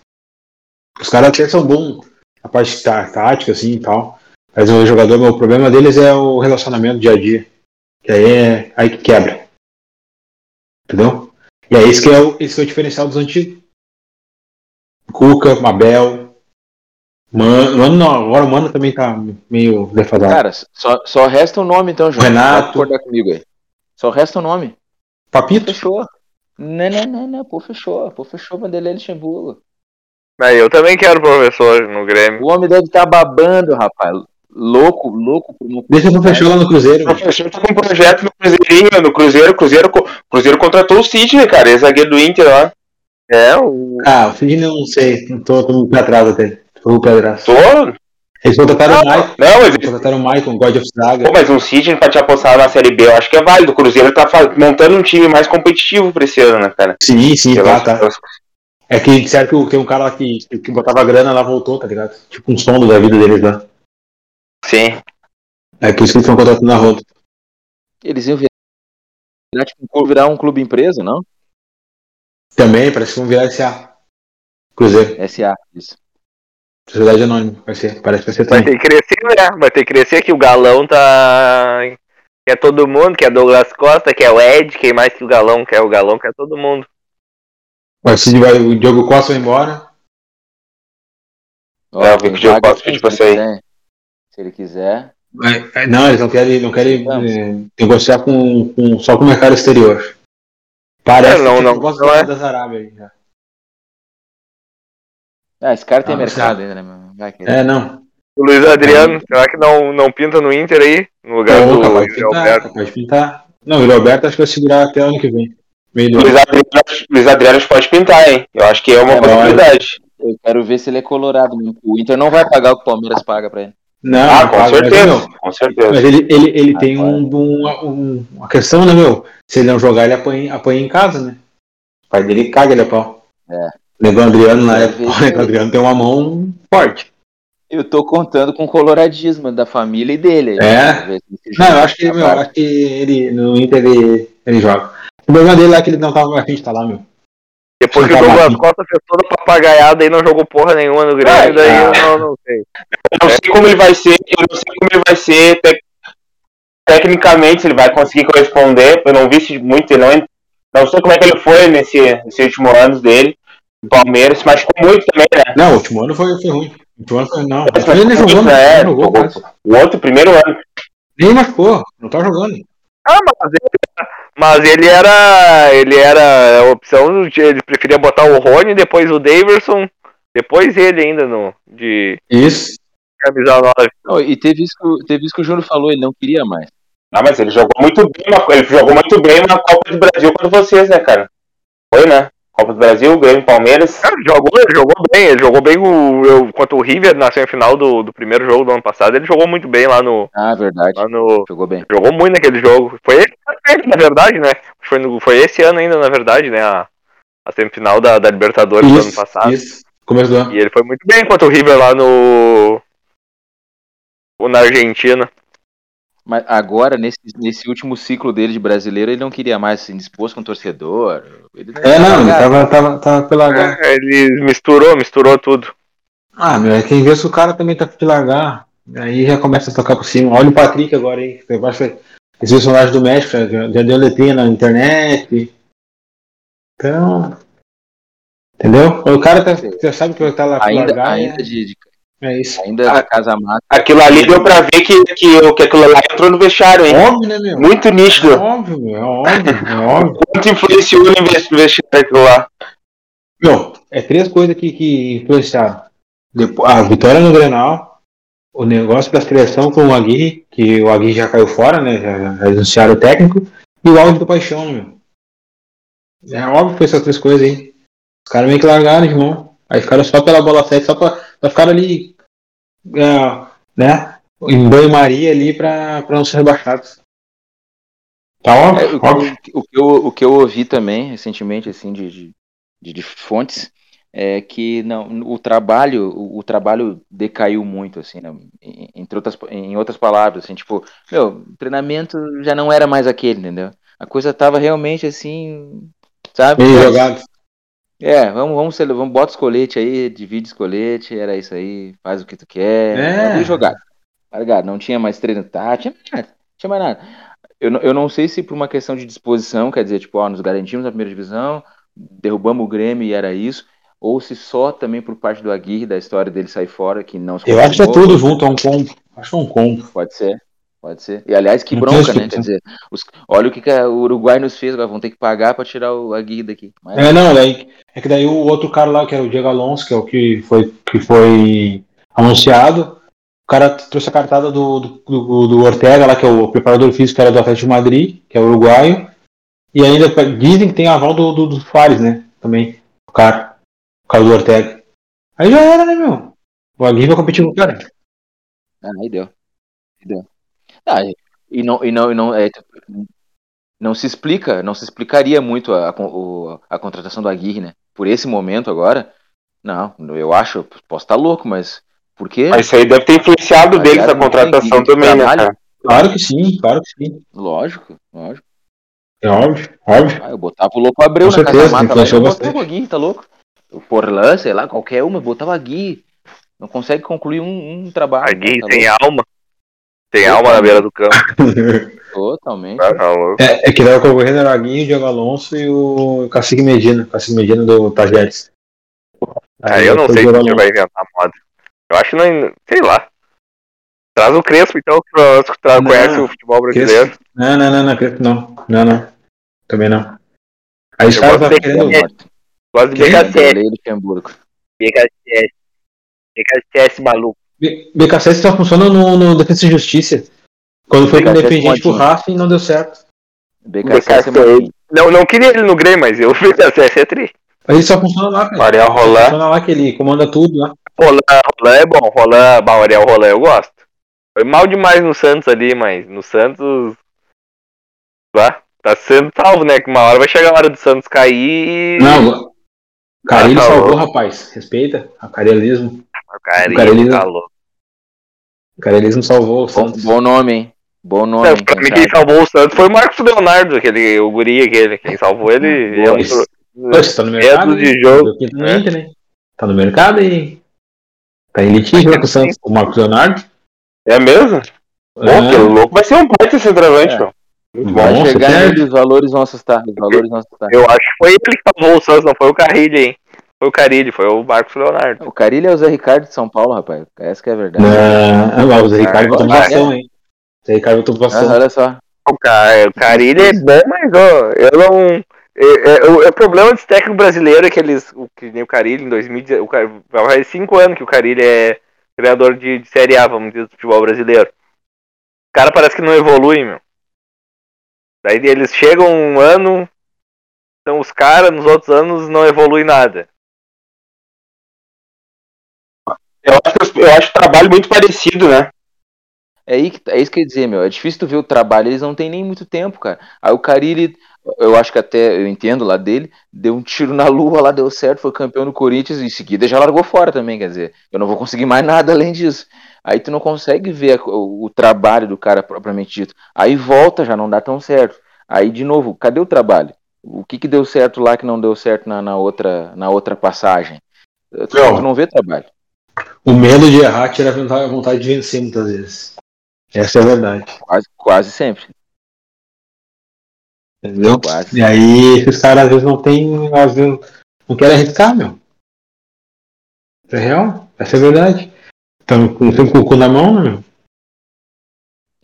os caras até são bons na parte tá, tática, assim e tal. Mas o jogador, meu, o problema deles é o relacionamento dia a dia. Que aí é aí que quebra. Entendeu? E é esse que é o, esse que é o diferencial dos antigos. Cuca, Mabel. Mano, Mano não, agora o Mano também tá meio defasado. Cara, só, só resta o nome então, João. Renato. Concordar comigo aí. Só resta o nome. Papito? Fechou. Não, não, não, não, pô, fechou. Pô, fechou Vanderlei Luxemburgo. Mas eu também quero professor no Grêmio. O homem deve estar babando, rapaz. Louco, louco uma Deixa eu fechar lá no Cruzeiro. O professor tá com um projeto no Cruzeirinho, no Cruzeiro, Cruzeiro, Cruzeiro contratou o Sidney, cara, esse zagueiro do Inter lá. É, o. Ah, o Sidney eu não sei, não tô, tô no pé atrás até. Tô atrás. Tô? Eles contrataram o Maicon, Não, mas, contrataram o Maicon, God of Saga. pô, mas um Sidney pra te apostar na Série B, eu acho que é válido. O Cruzeiro tá montando um time mais competitivo pra esse ano, né, cara? Sim, sim, tá, tá. É que disseram que o- tem um cara lá que, que botava grana lá voltou, tá ligado? Tipo um sondo da vida deles lá. Sim. É por isso que eles estão contratando na roda. Eles iam virar, tipo, um clube- virar um clube empresa, não? Também, parece que vão virar SA. Cruzeiro, SA, isso. Sociedade Anônima, vai ser. Parece que vai ser Vai ter que crescer, né? Vai ter que crescer que o Galão tá. Quer todo mundo, quer Douglas Costa, quer o Ed, quem mais que o Galão quer? O Galão quer todo mundo. O Cid vai, o Diogo Costa vai embora. Ó, É, que o Diego vaga Costa pediu pra se ele sair. quiser. Se ele quiser. Vai- vai- não, eles não querem, não querem eh, negociar com, com- só com o mercado exterior. Parece É, não, que não, gosta não da- é. das Arábia já. Ah, esse cara tem Ah, mercado ainda, né, meu? Vai. É, não. O Luiz Adriano, será que não, não pinta no Inter aí? No lugar Pô, do capaz Yuri pintar, Alberto? capaz de pintar. Não, o Alberto acho que vai segurar até ano que vem. Meio do Luiz ano. Adriano, Luiz Adriano acho que pode pintar, hein? Eu acho que é uma É, possibilidade. Eu quero ver se ele é colorado mesmo. O Inter não vai pagar o que o Palmeiras paga pra ele. Não, Ah, com paga, mas, certeza. meu, Com certeza. Mas ele, ele, ele Ah, tem um, um- um- uma questão, né, meu? Se ele não jogar, ele apanha, apanha em casa, né? O pai dele caga ele a pau. É. O Negão Adriano na É, época, vejo (laughs) o Negão aí. Adriano tem uma mão forte. Eu tô contando com o coloradismo da família e dele. É? Não, eu acho que, meu, eu acho que ele, no Inter ele, ele joga. O problema dele é que ele não tava afim de estar lá, meu. Depois que o Tá Douglas. Costa fez toda a papagaiada e não jogou porra nenhuma no Grêmio, Ah, daí eu ah. não, não sei. Eu não sei como ele vai ser, eu não sei como ele vai ser tec- tecnicamente, se ele vai conseguir corresponder. Eu não vi muito, ele não, não sei como é que ele foi nesse, nesse último ano dele. O Palmeiras se machucou muito também, né? Não, o último ano foi, foi ruim. O último ano foi, não. Mas Ele jogou, não. né? Nem jogou. O outro, primeiro ano. Nem machucou, não tá jogando. Ah, mas ele, mas ele era. Ele era a opção, ele preferia botar o Rony, depois o Daverson, depois ele ainda no, de Isso. camisa 9. Não, e teve isso, que, o- teve isso que o Júnior falou, ele não queria mais. Ah, mas ele jogou muito bem, na- ele jogou muito bem na Copa do Brasil contra vocês, né, cara? Foi, né? Copa do Brasil, Grêmio, Palmeiras. Cara, ele jogou, ele jogou bem, ele jogou bem o, eu, contra o River na semifinal do, do primeiro jogo do ano passado, ele jogou muito bem lá no. Ah, verdade. Lá no Jogou bem. jogou muito naquele jogo. Foi esse, na verdade, né? Foi, no- foi esse ano ainda, na verdade, né? A, a semifinal da, da Libertadores do ano Isso, passado. isso. Começo do ano. E ele foi muito bem contra o River lá no. na Argentina. Mas agora, nesse, nesse último ciclo dele de brasileiro, ele não queria mais se indispor com o torcedor. Ele É, não, ele tava, tava, tava pela largar. É, ele misturou, misturou tudo. Ah, meu, é quem vê se o cara também tá de largar. Aí já começa a tocar por cima. Olha o Patrick agora aí. esse personagem do México já, já deu letrinha na internet. Então. Entendeu? O cara tá, já sabe que vai estar lá ainda, largar. ainda é, de, de- é isso. ainda de casa mata. Aquilo ali deu pra ver que, que, que aquilo lá entrou no vestiário, hein? Óbvio, né, meu? Muito É nítido. óbvio, meu. É óbvio, é óbvio. Muito (laughs) influenciou no vestiário aquilo lá. Meu, é três coisas que, que influenciaram. Depois, a vitória no Grenal, o negócio da seleção com o Aguirre, que o Aguirre já caiu fora, né? Já, anunciaram o técnico, e o áudio do Paixão, meu. É óbvio que foi essas três coisas aí. Os caras meio que largaram de mão. Aí ficaram só pela bola 7, só pra, pra ficar ali, é, né? Em banho-maria ali pra, pra não ser rebaixados. Tá É, óbvio, o, que óbvio. eu- o que eu, o que eu ouvi também recentemente, assim, de, de, de- fontes, é que não, o trabalho, o, o trabalho decaiu muito, assim, né? Em- entre outras, em outras palavras, assim, tipo, meu, o treinamento já não era mais aquele, entendeu? A coisa tava realmente assim, sabe? Bem jogado. É, vamos, vamos, vamos, bota os coletes aí, divide os coletes, era isso aí, faz o que tu quer, É. jogado, tá ligado? Não tinha mais treino, tá? Tinha mais nada, tinha mais nada. Eu, não- eu não sei se por uma questão de disposição, quer dizer, tipo, ó, nos garantimos na primeira divisão, derrubamos o Grêmio e era isso, ou se só também por parte do Aguirre, da história dele sair fora, que não se Eu acho que é tudo junto, é um combo. Acho que é um combo. Pode ser, pode ser. E aliás, que bronca, né? Quer dizer, os- olha o que, que a- o Uruguai nos fez, agora vão ter que pagar pra tirar o Aguirre daqui. Mas, É, não, daí, é que daí o outro cara lá, que era o Diego Alonso, que é o que foi, que foi anunciado, o cara trouxe a cartada do, do, do, Ortega lá, que é o preparador físico, que era do Atlético de Madrid, que é uruguaio, e ainda dizem que tem aval do, do, do Soares, né, também, o cara, o cara do Ortega. Aí já era, né, meu? O Aguirre vai competir com o cara. Ah, aí deu. Aí deu. Ah, e- não, e não, e não, é, não se explica, não se explicaria muito a, a, a contratação do Aguirre, né? Por esse momento agora, não, eu acho, posso estar louco, mas por quê? Mas isso aí deve ter influenciado Tá deles a contratação também, né, cara? Claro que sim, claro que sim. Lógico, lógico. É óbvio, óbvio. Ah, eu botava o louco Abreu Com na certeza, casa mata lá, eu influenciou botava o Aguirre, tá louco? O Forlan, sei lá, qualquer uma, botava o Aguirre. Não consegue concluir um, um trabalho. Aguirre tá tem louco? alma. Tem alma na beira do campo. (laughs) Totalmente. Tá, tá. É, é que tava concorrendo era o Aguinho, o Diego Alonso e o Cacique Medina. Cacique Medina do Tajeres. Aí eu não sei o Alonso. vai inventar moda. Eu acho que não. Sei lá. Traz o Crespo, então, que o tra- Não, conhece o futebol brasileiro. Crespo. Não, não, não, não, Crespo não. Não, não. Também não. Aí caras gosto querendo. Gosto de Quem? Luxemburgo. BKSS. BKSS maluco. BKSS só funciona no, no Defesa e Justiça. Quando foi com o BKSS Independiente pro modinho. Racing, não deu certo. BKSS é BKSS. Não, não queria ele no Grêmio, mas eu (laughs) BKSS é tri. Mas ele só funciona lá, cara. Ariel Roland. Funciona lá que ele comanda tudo lá. Roland, Roland é bom. Roland, bah, o Ariel Roland eu gosto. Foi mal demais no Santos ali, mas no Santos. Lá, tá sendo salvo, né? Que uma hora vai chegar a hora do Santos cair e. Não, Ah, tá salvou, louco. rapaz. Respeita. O carelismo. O cara, o cara, ele- tá louco. O carelismo salvou o Bom, Santos. bom nome, hein? Bom nome, Não, hein? pra mim, quem salvou o Santos foi o Marcos Leonardo, aquele, o guri aquele. Quem salvou ele é Poxa, tá no mercado. De jogo. Do quinto É. Inter, né? Tá no mercado e. Tá em litígio com o Santos. O Marcos Leonardo. É mesmo? Pô, É. que louco. Vai ser um baita centroavante, É. meu. Muito Bom. bom. Vai chegar os valores vão assustar. Os valores vão assustar. Eu acho que foi ele que salvou o Santos, não foi o Carrilho, hein? Foi o Carilli, foi o Marcos Leonardo. O Carilho é o Zé Ricardo de São Paulo, rapaz. Essa que é a verdade. Não, ah, o Zé Ricardo botou vai. voação, hein? Zé Ricardo botou Ah, voação. olha só. O, Ca- o Carilli é bom, mas ó, eu não. É, é, o, é o problema desse técnico brasileiro é que eles. O, que nem o Carilli em 2010. O, Car- faz cinco anos que o Carilli é treinador de, de Série A, vamos dizer, do futebol brasileiro. O cara parece que não evolui, meu. Daí eles chegam um ano, são os caras, nos outros anos não evolui nada. Eu acho, eu acho o trabalho muito parecido, né? É, aí que, é isso que eu ia dizer, meu. É difícil tu ver o trabalho, eles não têm nem muito tempo, cara. Aí o Carilli, eu acho que até, eu entendo lá dele, deu um tiro na lua lá, deu certo, foi campeão no Corinthians e em seguida já largou fora também, quer dizer, eu não vou conseguir mais nada além disso. Aí tu não consegue ver a- o, o trabalho do cara propriamente dito. Aí volta, já não dá tão certo. Aí de novo, cadê o trabalho? O que que deu certo lá que não deu certo na, na outra, na outra passagem? Tu, Não. tu não vê trabalho. O medo de errar tira a vontade- a vontade de vencer muitas vezes. Essa é a verdade. Quase, quase sempre. Entendeu? Quase. E aí esses caras às vezes não tem. Às vezes não querem arriscar, meu. É real, essa é a verdade. Com, sempre com o cu na mão, né?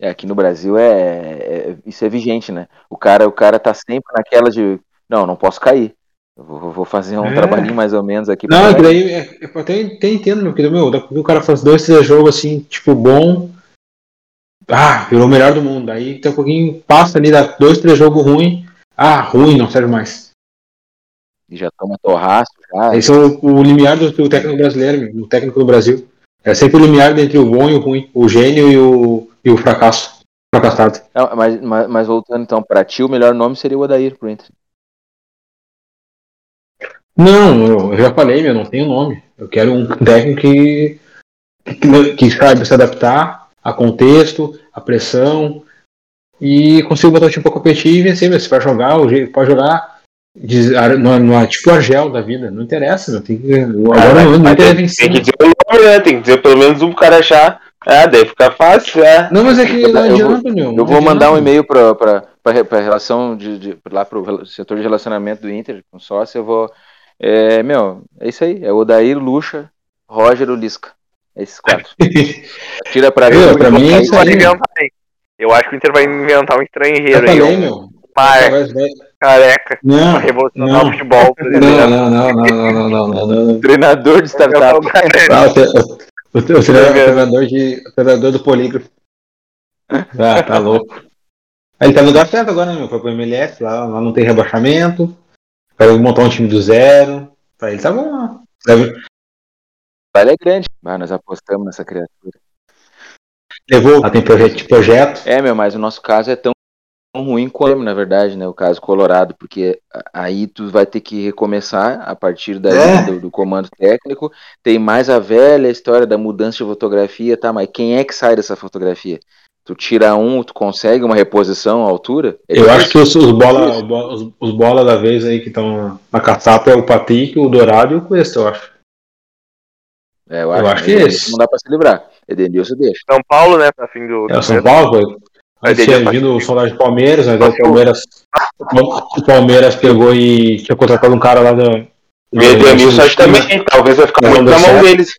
É, aqui no Brasil é, é- isso é vigente, né? O cara, o cara tá sempre naquela de não, não posso cair. Vou, vou fazer um É. trabalhinho mais ou menos aqui. Não, é daí é, eu até, até entendo, meu, porque meu, daqui o cara faz dois, três jogos assim, tipo, bom. Ah, virou o melhor do mundo. Aí daqui a pouquinho passa ali, dá dois, três jogos ruins. Ah, ruim, não serve mais. E já toma torraço, já. Esse é o, o limiar do, do técnico brasileiro, meu, o técnico do Brasil. É sempre o limiar entre o bom e o ruim, o gênio e o, e o fracasso. fracassado. Não, mas, mas, mas voltando então, pra ti o melhor nome seria o Odair pro Inter. Não, eu, eu já falei, meu, não tenho nome. Eu quero um técnico que, que, que saiba se adaptar a contexto, a pressão e consiga botar o time pra competir e vencer, meu. Se vai jogar, o jeito pode jogar no, no- tipo Argel da vida. Não interessa, meu. Tem que, agora não, não Mas interessa tem, vencer. tem que dizer o nome, né? Tem que dizer pelo menos um cara achar. Ah, daí fica fácil, é. Não, mas é que não Eu vou- adianta, meu. Eu não vou mandar um e-mail pra, pra, pra, pra relação de, de lá pro rela- setor de relacionamento do Inter com sócio, eu vou. É, meu, é isso aí. É o Odair, Lucha, Roger e o Lisca. Esses quatro. (laughs) Tira pra Eu, mim. pra mim é. Eu acho que o Inter vai inventar um Eu estrangeiro aí. Um meu. Vai- vai- careca. Não, Pra revolucionar não. o futebol Não, brasileiro. não, não, não, não, não, não, não, não. (laughs) Treinador de startup. Ah, o, tre- o, o, o, tre- o treinador de, o treinador do polígrafo. Ah, tá louco. Ele tá no lugar certo agora, né, meu? Foi pro MLS, lá, lá não tem rebaixamento. Vai montar um time do zero. Pra ele tá bom lá. Deve- Vale é grande. Mas nós apostamos nessa criatura. Levou, lá tem projeto, projeto. É, meu, mas o nosso caso é tão ruim quanto, na verdade, né? O caso Colorado, porque aí tu vai ter que recomeçar a partir daí É. do, do comando técnico. Tem mais a velha história da mudança de fotografia, tá? Mas quem é que sai dessa fotografia? Tu tira um, tu consegue uma reposição à altura? É Eu acho que os, os bola, os, os, bola da vez aí que estão na caçapa é o Patrick, o Dourado e o Cuesta, eu acho. É, eu eu acho, acho que é esse. Não dá pra se livrar. Edenilson deixa. São Paulo, né? Tá fim do. É o São. Paulo, ter tinha vindo o sondagem do Palmeiras, mas aí o Palmeiras, o Palmeiras pegou e tinha contratado um cara lá da. O Edenilson acho que também, talvez vai ficar muito na mão deles.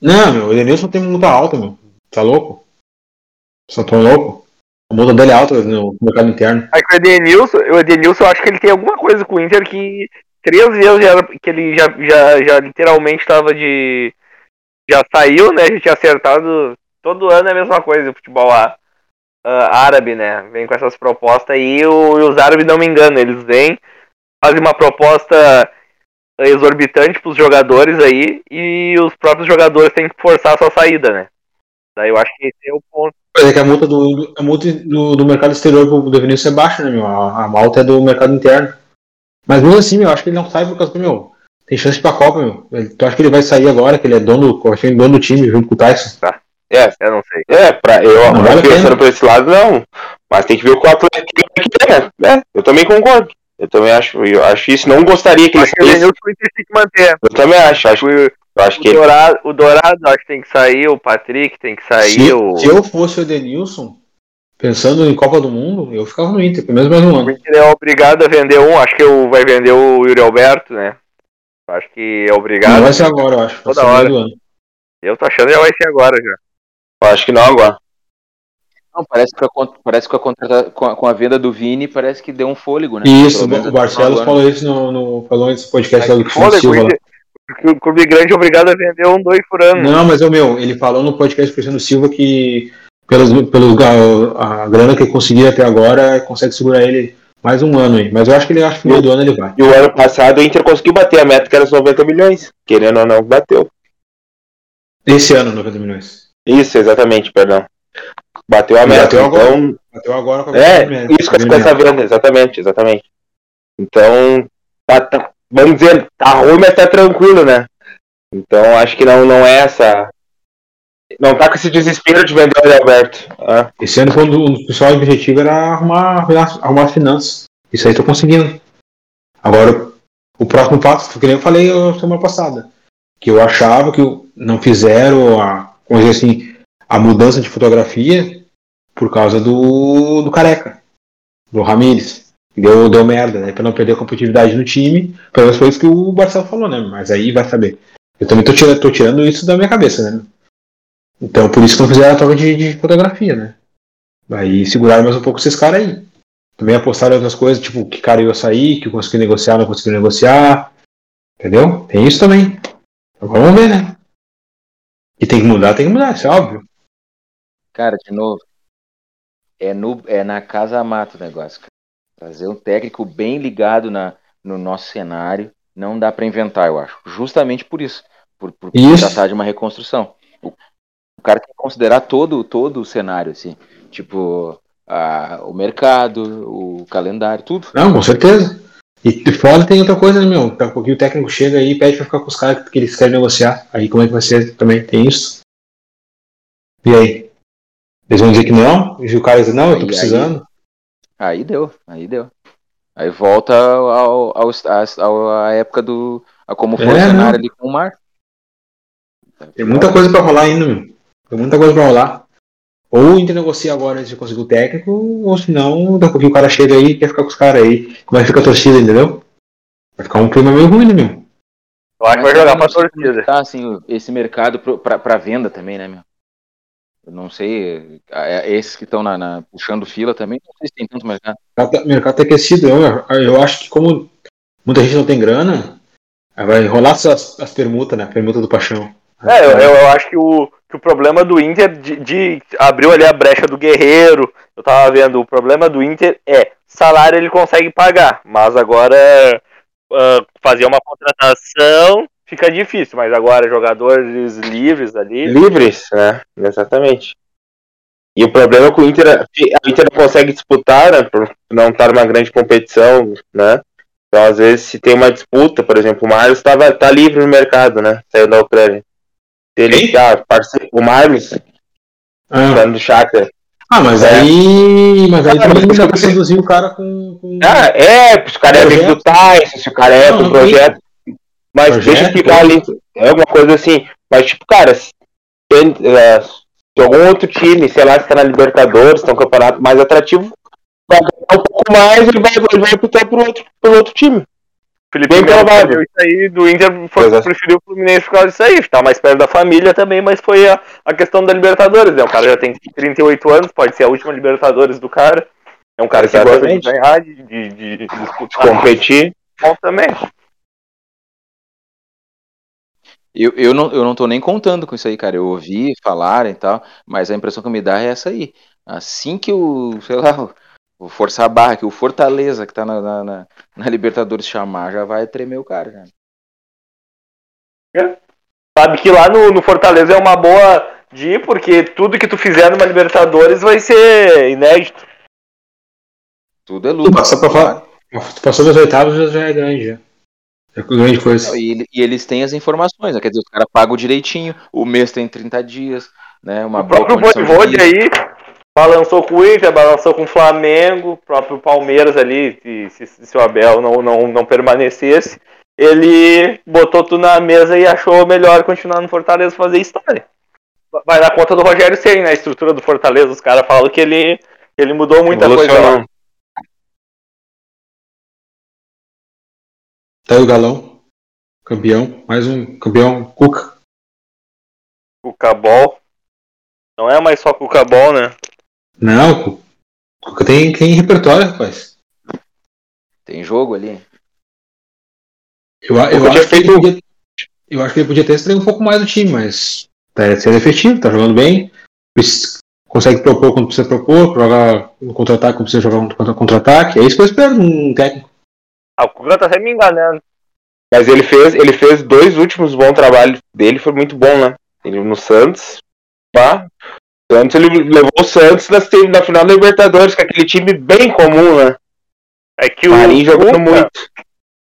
Não, meu, o Edenilson tem multa alta, meu. Tá louco? Só tão louco? A multa dele é alta no mercado interno. Aí que o Edenilson, o Edenilson, eu acho que ele tem alguma coisa com o Inter que três vezes já, que ele já, já, já literalmente estava de. Já saiu, né? Já tinha acertado. Todo ano é a mesma coisa, o futebol á- ah, árabe, né? Vem com essas propostas aí e, o- e os árabes não me enganam, eles vêm, fazem uma proposta exorbitante pros jogadores aí e os próprios jogadores têm que forçar a sua saída, né? Daí eu acho que esse é o ponto. É que a multa do, a multa do, do mercado exterior pro do Vinícius é baixa, né, meu? A, a malta é do mercado interno. Mas mesmo assim, meu, eu acho que ele não sai por causa do meu. Tem chance pra Copa, meu. Ele- Tu acha que ele vai sair agora, que ele é dono, ele dono do time junto com o Tyson? É, Eu não sei. é, pra, eu Não vale pensando por esse lado, não. Mas tem que ver o que o Atlético quer, né? É, eu também concordo. Eu também acho, eu acho isso. Não gostaria que ele Acho que o saísse. Edenilson o Inter tem que manter. Eu também acho. acho O, eu acho que o, ele Dourado, o Dourado acho que tem que sair, o Patrick tem que sair, Se, o, se eu fosse o Edenilson, pensando em Copa do Mundo, eu ficava no Inter, pelo menos mais um o ano. Inter é obrigado a vender um, acho que o, vai vender o Yuri Alberto, né? Acho que é Não obrigado. vai ser agora, eu acho. Toda hora. Eu tô achando que já vai ser agora já. Eu acho que não agora. Não, parece que, a, parece que a, contrata- com, a, com a venda do Vini parece que deu um fôlego, né? Isso, o Barcelos falou isso no, no, falou nesse podcast lá do Cristiano Silva. porque o clube grande é obrigado a vender um, dois por ano. Não, mas é o meu, ele falou no podcast do Cristiano Silva que pelos, pelos, a, a grana que ele conseguiu até agora, consegue segurar ele mais um ano aí. Mas eu acho que ele acho que no meio do ano ele vai. E o ano passado o Inter conseguiu bater a meta que era os 90 milhões. Querendo ou não, bateu. Esse ano, 90 milhões. Isso, exatamente, perdão. Bateu a meta. bateu agora. então, Bateu agora com a É, isso com Messi. essa venda, exatamente, exatamente. Então, tá, tá- vamos dizer, tá ruim, mas tá tranquilo, né? Então, acho que não, não é essa. Não tá com esse desespero de vender o Alberto. Ah, Esse ano, quando o principal objetivo era arrumar, arrumar as finanças. Isso aí tô conseguindo. Agora, o próximo passo, que nem eu falei semana passada, que eu achava que não fizeram a, vamos dizer assim, a mudança de fotografia por causa do, do careca, do Ramires. Deu, deu merda, né? Pra não perder a competitividade no time. Pelo menos foi isso que o Barcelo falou, né? Mas aí vai saber. Eu também tô tirando, tô tirando isso da minha cabeça, né? Então por isso que não fizeram a troca de, de fotografia, né? Aí seguraram mais um pouco esses caras aí. Também apostaram em outras coisas, tipo, que cara ia sair, que eu consegui negociar, não consegui negociar. Entendeu? Tem isso também. Agora vamos ver, né? E tem que mudar, tem que mudar, isso é óbvio. Cara, de novo, é, no, é na casa mata o negócio, cara. Trazer um técnico bem ligado na, no nosso cenário não dá pra inventar, eu acho. Justamente por isso. Por, por Isso. tratar de uma reconstrução. O, o cara tem que considerar todo, todo o cenário, assim. Tipo, a, o mercado, o calendário, tudo. Não, com certeza. E de fora tem outra coisa, né, meu? A pouquinho o técnico chega aí e pede pra ficar com os caras que eles querem negociar. Aí como é que vai ser também? Tem isso. E aí? Eles vão dizer que não? E o cara diz, não, eu tô Aí- precisando. Aí deu, aí deu. Aí volta ao, ao, ao- à época do. A como foi É, o cenário não. ali com o Mar. Tem muita coisa pra rolar ainda, meu. Tem muita coisa pra rolar. Ou o Inter negocia agora antes de conseguir o técnico, ou senão, daqui a pouquinho o cara chega aí e quer ficar com os caras aí. Como é que fica a torcida, entendeu? Vai ficar um clima meio ruim, né, meu? Eu acho que vai jogar pra torcida. Tá, assim, esse mercado pra, pra venda também, né, meu? Eu não sei. é, Esses que estão na, na- puxando fila também, não sei se tem tanto mercado. O mercado tá- tá aquecido. Eu, eu acho que como muita gente não tem grana, vai rolar as, as permutas, né? A permuta do paixão. É, eu, eu, eu acho que o, que o problema do Inter de, de- abriu ali a brecha do Guerreiro. Eu tava vendo, o problema do Inter é salário ele consegue pagar, mas agora ah, fazer uma contratação fica difícil, mas agora jogadores livres ali. Livres, né? Exatamente. E o problema é que o Inter, a Inter não consegue disputar, né? Por não estar numa grande competição, né? Então, às vezes, se tem uma disputa, por exemplo, o Marlos tava, tá livre no mercado, né? Saiu da Ucrânia. Ele, Quem? ah. O Marlos, Ah, falando do Shakhtar. ah, mas É. aí. Mas aí Ah, também dá pra seduzir o cara com. com... Ah, é, se o cara é amigo do Tyson, se o cara é Não, do não projeto. Mas Projeto, deixa eu explicar ali. É alguma coisa assim. Mas, tipo, cara, se, tem, é, se algum outro time, sei lá, se tá na Libertadores, tá um campeonato mais atrativo, vai ganhar um pouco mais, ele vai, ele vai optar por outro, por outro time. Felipe Bem Melo provável. preferiu isso aí do Inter, foi, Exato. preferiu o Fluminense por causa disso aí. Tá mais perto da família também, mas foi a, a questão da Libertadores, né? O cara já tem 38 anos, pode ser a última Libertadores do cara. É um cara que gosta de Exatamente. ganhar, de, de, de disputar Competir. bom também. Eu, eu, não, eu não tô nem contando com isso aí, cara. Eu ouvi falarem e tal, mas a impressão que me dá é essa aí. Assim que o, sei lá, o forçar a barra, que o Fortaleza, que tá na, na, na- na Libertadores chamar, já vai tremer o cara, já. Sabe que lá no, no Fortaleza é uma boa de ir, porque tudo que tu fizer numa Libertadores vai ser inédito. Tudo é Tu lucro. passou pra fora. Tu passou das oitavas já, já é grande, já. É grande coisa. E, e eles têm as informações, né? quer dizer, os caras pagam direitinho, o mês tem 30 dias, né? Uma o boa próprio condição de Voivoda vida. aí balançou com o Inter, balançou com o Flamengo, o próprio Palmeiras ali, se, se, se o Abel não, não, não permanecesse, ele botou tudo na mesa e achou melhor continuar no Fortaleza e fazer história. Vai na conta do Rogério Ceni, na estrutura do Fortaleza, os caras falam que ele, ele mudou muita coisa lá. Tá aí o galão. Campeão. Mais um campeão. Cuca. Cucabol. Não é mais só Cucabol, né? Não, Cuca tem, tem repertório, rapaz. Tem jogo ali. Eu, eu, acho que ele feito- podia, eu acho que ele podia um pouco mais do time, mas tá sendo efetivo, tá jogando bem. Consegue propor quando precisa propor, jogar no contra-ataque quando precisa jogar no contra- contra-ataque. É isso que eu espero num técnico. Ah, o Cuca tá sempre me enganando. Mas ele fez, ele fez dois últimos bons trabalhos dele, foi muito bom, né? Ele no Santos, pá. Santos, ele levou o Santos na, na final da Libertadores, com aquele time bem comum, né? É que O Marinho jogando Cuca, muito.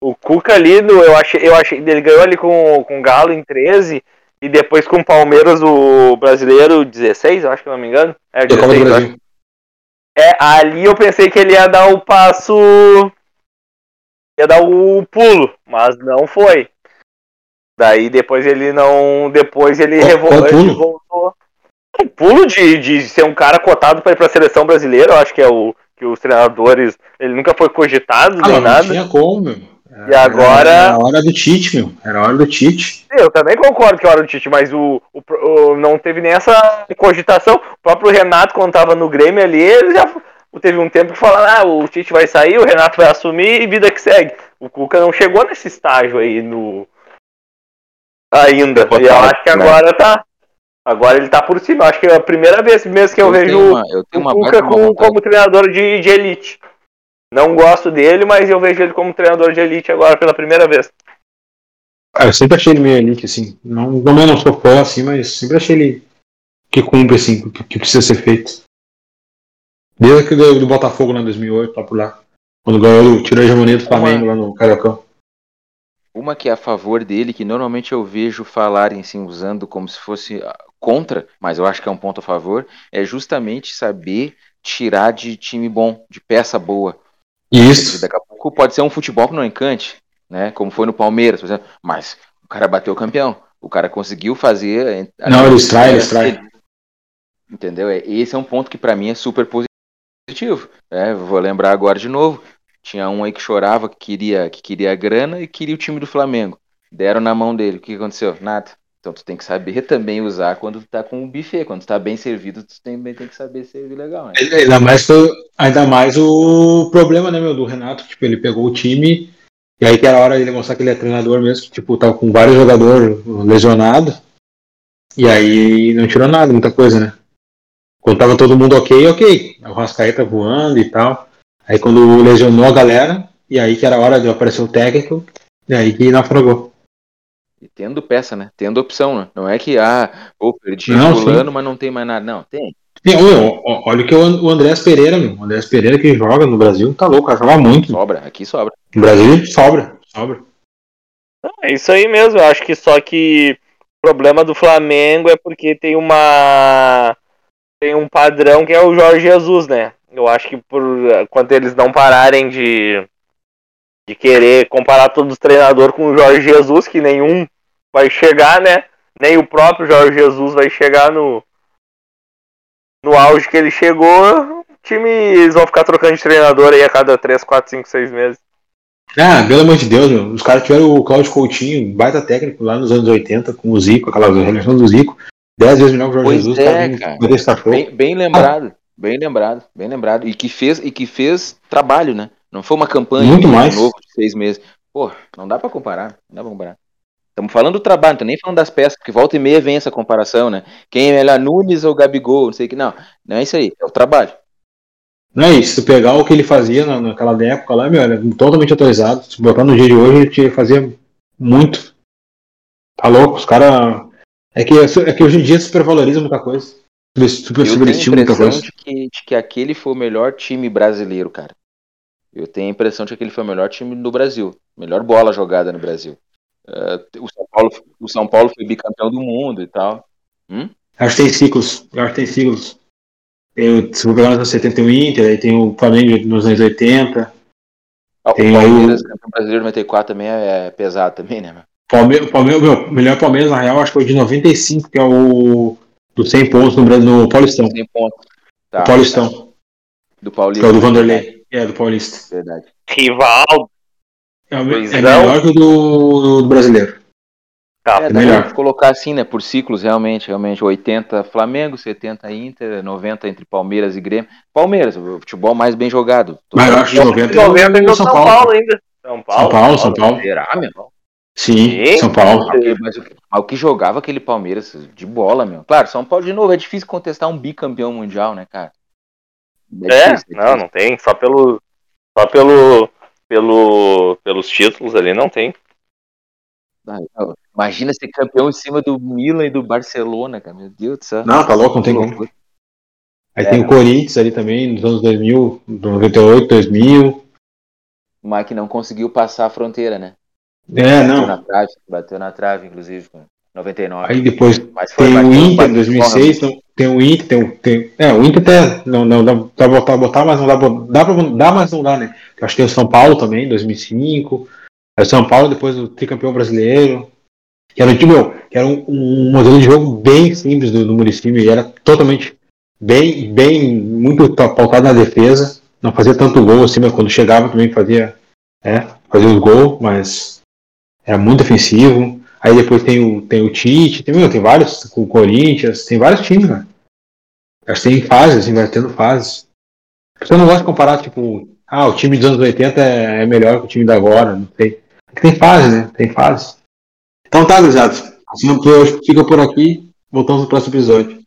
O Cuca ali, eu, achei, eu achei. Ele ganhou ali com, com o Galo em 13 e depois com o Palmeiras, o brasileiro 16, eu acho que não me engano. É, E a Copa do 16, eu acho. Brasil. É, ali eu pensei que ele ia dar o passo. ia dar o pulo, mas não foi. Daí depois ele não. Depois ele, Qual- revol- qual pulo? de, de ser um cara cotado para ir para a seleção brasileira, eu acho que é o que os treinadores. Ele nunca foi cogitado Ah, nem não nada. tinha como, meu. E agora- Era a hora do Tite, meu. Era a hora do Tite. Eu também concordo que é hora do Tite, mas o, o- o- não teve nem essa cogitação. O próprio Renato, quando tava no Grêmio ali, ele já teve um tempo que falaram, ah, o Tite vai sair, o Renato vai assumir e vida que segue. O Cuca não chegou nesse estágio aí no. Ainda. E eu acho que né? agora tá. Agora ele tá por cima. Eu acho que é a primeira vez mesmo que eu, vejo tenho uma, eu tenho o Cuca com- como treinador de, de elite. Não gosto dele, mas eu vejo ele como treinador de elite agora pela primeira vez. Ah, eu sempre achei ele meio elite, assim. Não, não, eu não sou fã, assim, mas sempre achei ele que cumpre, assim, o que, que precisa ser feito. Desde que do, do Botafogo lá em 2008, lá por lá. Quando ganhou, tirou a hegemonia do Flamengo lá no Cariocão. Uma que é a favor dele, que normalmente eu vejo falarem assim, usando como se fosse contra, mas eu acho que é um ponto a favor, é justamente saber tirar de time bom, de peça boa. Isso. Daqui a pouco pode ser um futebol que não encante, né? Como foi no Palmeiras, por exemplo. Mas o cara bateu o campeão. O cara conseguiu fazer. a- Não, ele extrai, ele extrai. Entendeu? É, Esse é um ponto que pra mim é super positivo. É, vou lembrar agora de novo. Tinha um aí que chorava que queria, que queria grana e queria o time do Flamengo. Deram na mão dele. O que aconteceu? Nada. Então tu tem que saber também usar quando tu tá com o buffet. Quando tu tá bem servido, tu também tem que saber servir legal, né? Ainda mais, ainda mais o problema, né, meu, do Renato, tipo, ele pegou o time, e aí que era a hora dele mostrar que ele é treinador mesmo, tipo, tava com vários jogadores lesionados, e aí não tirou nada, muita coisa, né? Quando tava todo mundo ok, ok. O Rascaeta voando e tal. Aí quando lesionou a galera, e aí que era a hora de aparecer o técnico, e aí que naufragou. E tendo peça, né? Tendo opção, né? Não é que, ah, pô, perdi Não, fulano, mas não tem mais nada. Não, tem. E, meu, olha o que o And- o Andrés Pereira, meu. O Andrés Pereira que joga no Brasil, tá louco, joga muito. Sobra, aqui sobra. No Brasil, sobra, sobra. É isso aí mesmo. Eu acho que só que o problema do Flamengo é porque tem uma tem um padrão que é o Jorge Jesus, né? Eu acho que por quando eles não pararem de de querer comparar todos os treinadores com o Jorge Jesus, que nenhum vai chegar, né? Nem o próprio Jorge Jesus vai chegar no no auge que ele chegou. O time eles vão ficar trocando de treinador aí a cada 3, 4, 5, 6 meses. Ah, pelo amor de Deus, meu. Os caras tiveram o Cláudio Coutinho, baita técnico lá nos anos 80, com o Zico, aquela relação do Zico. Dez vezes melhor que o Jorge Pois Jesus, é, cara, cara. cachorro. Bem, bem lembrado, bem lembrado, bem lembrado. E que fez, e que fez trabalho, né? Não foi uma campanha Muito de mais. novo de seis meses. Pô, não dá pra comparar, não dá pra comparar. Estamos falando do trabalho, não tô nem falando das peças, porque volta e meia vem essa comparação, né? Quem é melhor, Nunes ou Gabigol, não sei o que. Não, não é isso aí, é o trabalho. Não é isso, se tu pegar o que ele fazia na, naquela época lá, meu, era totalmente atualizado. Se botar no dia de hoje, ele fazia muito. Tá louco, os caras. É que, é que hoje em dia supervaloriza muita coisa. Super, super Eu tenho a impressão coisa. de que, de que aquele foi o melhor time brasileiro, cara. Eu tenho a impressão de que aquele foi o melhor time do Brasil. Melhor bola jogada no Brasil. Eh, o, São Paulo, o São Paulo foi bicampeão do mundo e tal. Acho que tem ciclos. Acho que tem ciclos. Tem o, pegar nos anos 70 tem o Inter, aí tem o Flamengo nos anos 80. Ah, O Tem aí Palmeiras, o- campeão brasileiro 94 também é, é pesado também, né? meu? Palmeiras, Palmeiras, meu, o melhor Palmeiras, na real, acho que foi de 95, que é o do 100 pontos no, no Paulistão. 100 pontos. Tá, o Paulistão, tá. Do que Paulista. é o do Vanderlei. É, do Paulista. Verdade. Rival. É, o é melhor que o do, do brasileiro. Tá, É, dá melhor. colocar assim, né? Por ciclos, realmente, realmente. 80 Flamengo, 70 Inter, 90 entre Palmeiras e Grêmio. Palmeiras, o futebol mais bem jogado. Mas eu acho que 90 é 90 ainda o o São Paulo ainda. São Paulo. São Paulo, São Paulo. Será, meu? Sim, Sim. São Paulo. Mas o que jogava aquele Palmeiras de bola, meu. Claro, São Paulo, de novo, é difícil contestar um bicampeão mundial, né, cara? É, não, não tem. Só pelo. Só pelo. Pelo, pelos títulos ali não tem. Ah, não. Imagina ser campeão em cima do Milan e do Barcelona, cara. Meu Deus do céu. Não, tá louco, não tem como. Aí É. tem o Corinthians ali também, nos anos 2000, 98, 2000. O Mike não conseguiu passar a fronteira, né? É, Bateu na não. trave, bateu na trave, inclusive, com 99. Aí depois Mas foi, tem o Inter, bate- 2006, não, tem o Inter, tem o. Tem, é, o Inter até. Não, não, dá pra botar, botar, mas não dá, dá pra dá, mas não dá, né? Acho que tem o São Paulo também, 2005. Aí o São Paulo, depois o tricampeão brasileiro. Que era, um time, meu, que era um, um modelo de jogo bem simples do, do Muricy, e era totalmente bem, bem, muito pautado na defesa. Não fazia tanto gol assim, mas quando chegava também fazia, é, fazia os gols, mas era muito ofensivo. Aí depois tem o, tem o Tite, tem, meu, tem vários, o Corinthians, tem vários times, né? Acho que tem fases, assim, vai tendo fases. Eu não gosto de comparar, tipo, ah, o time dos anos 80 é, é melhor que o time da agora, não sei. É tem fase, né? Tem fase. Então tá, gurizada. Assim, fica por aqui. Voltamos no próximo episódio.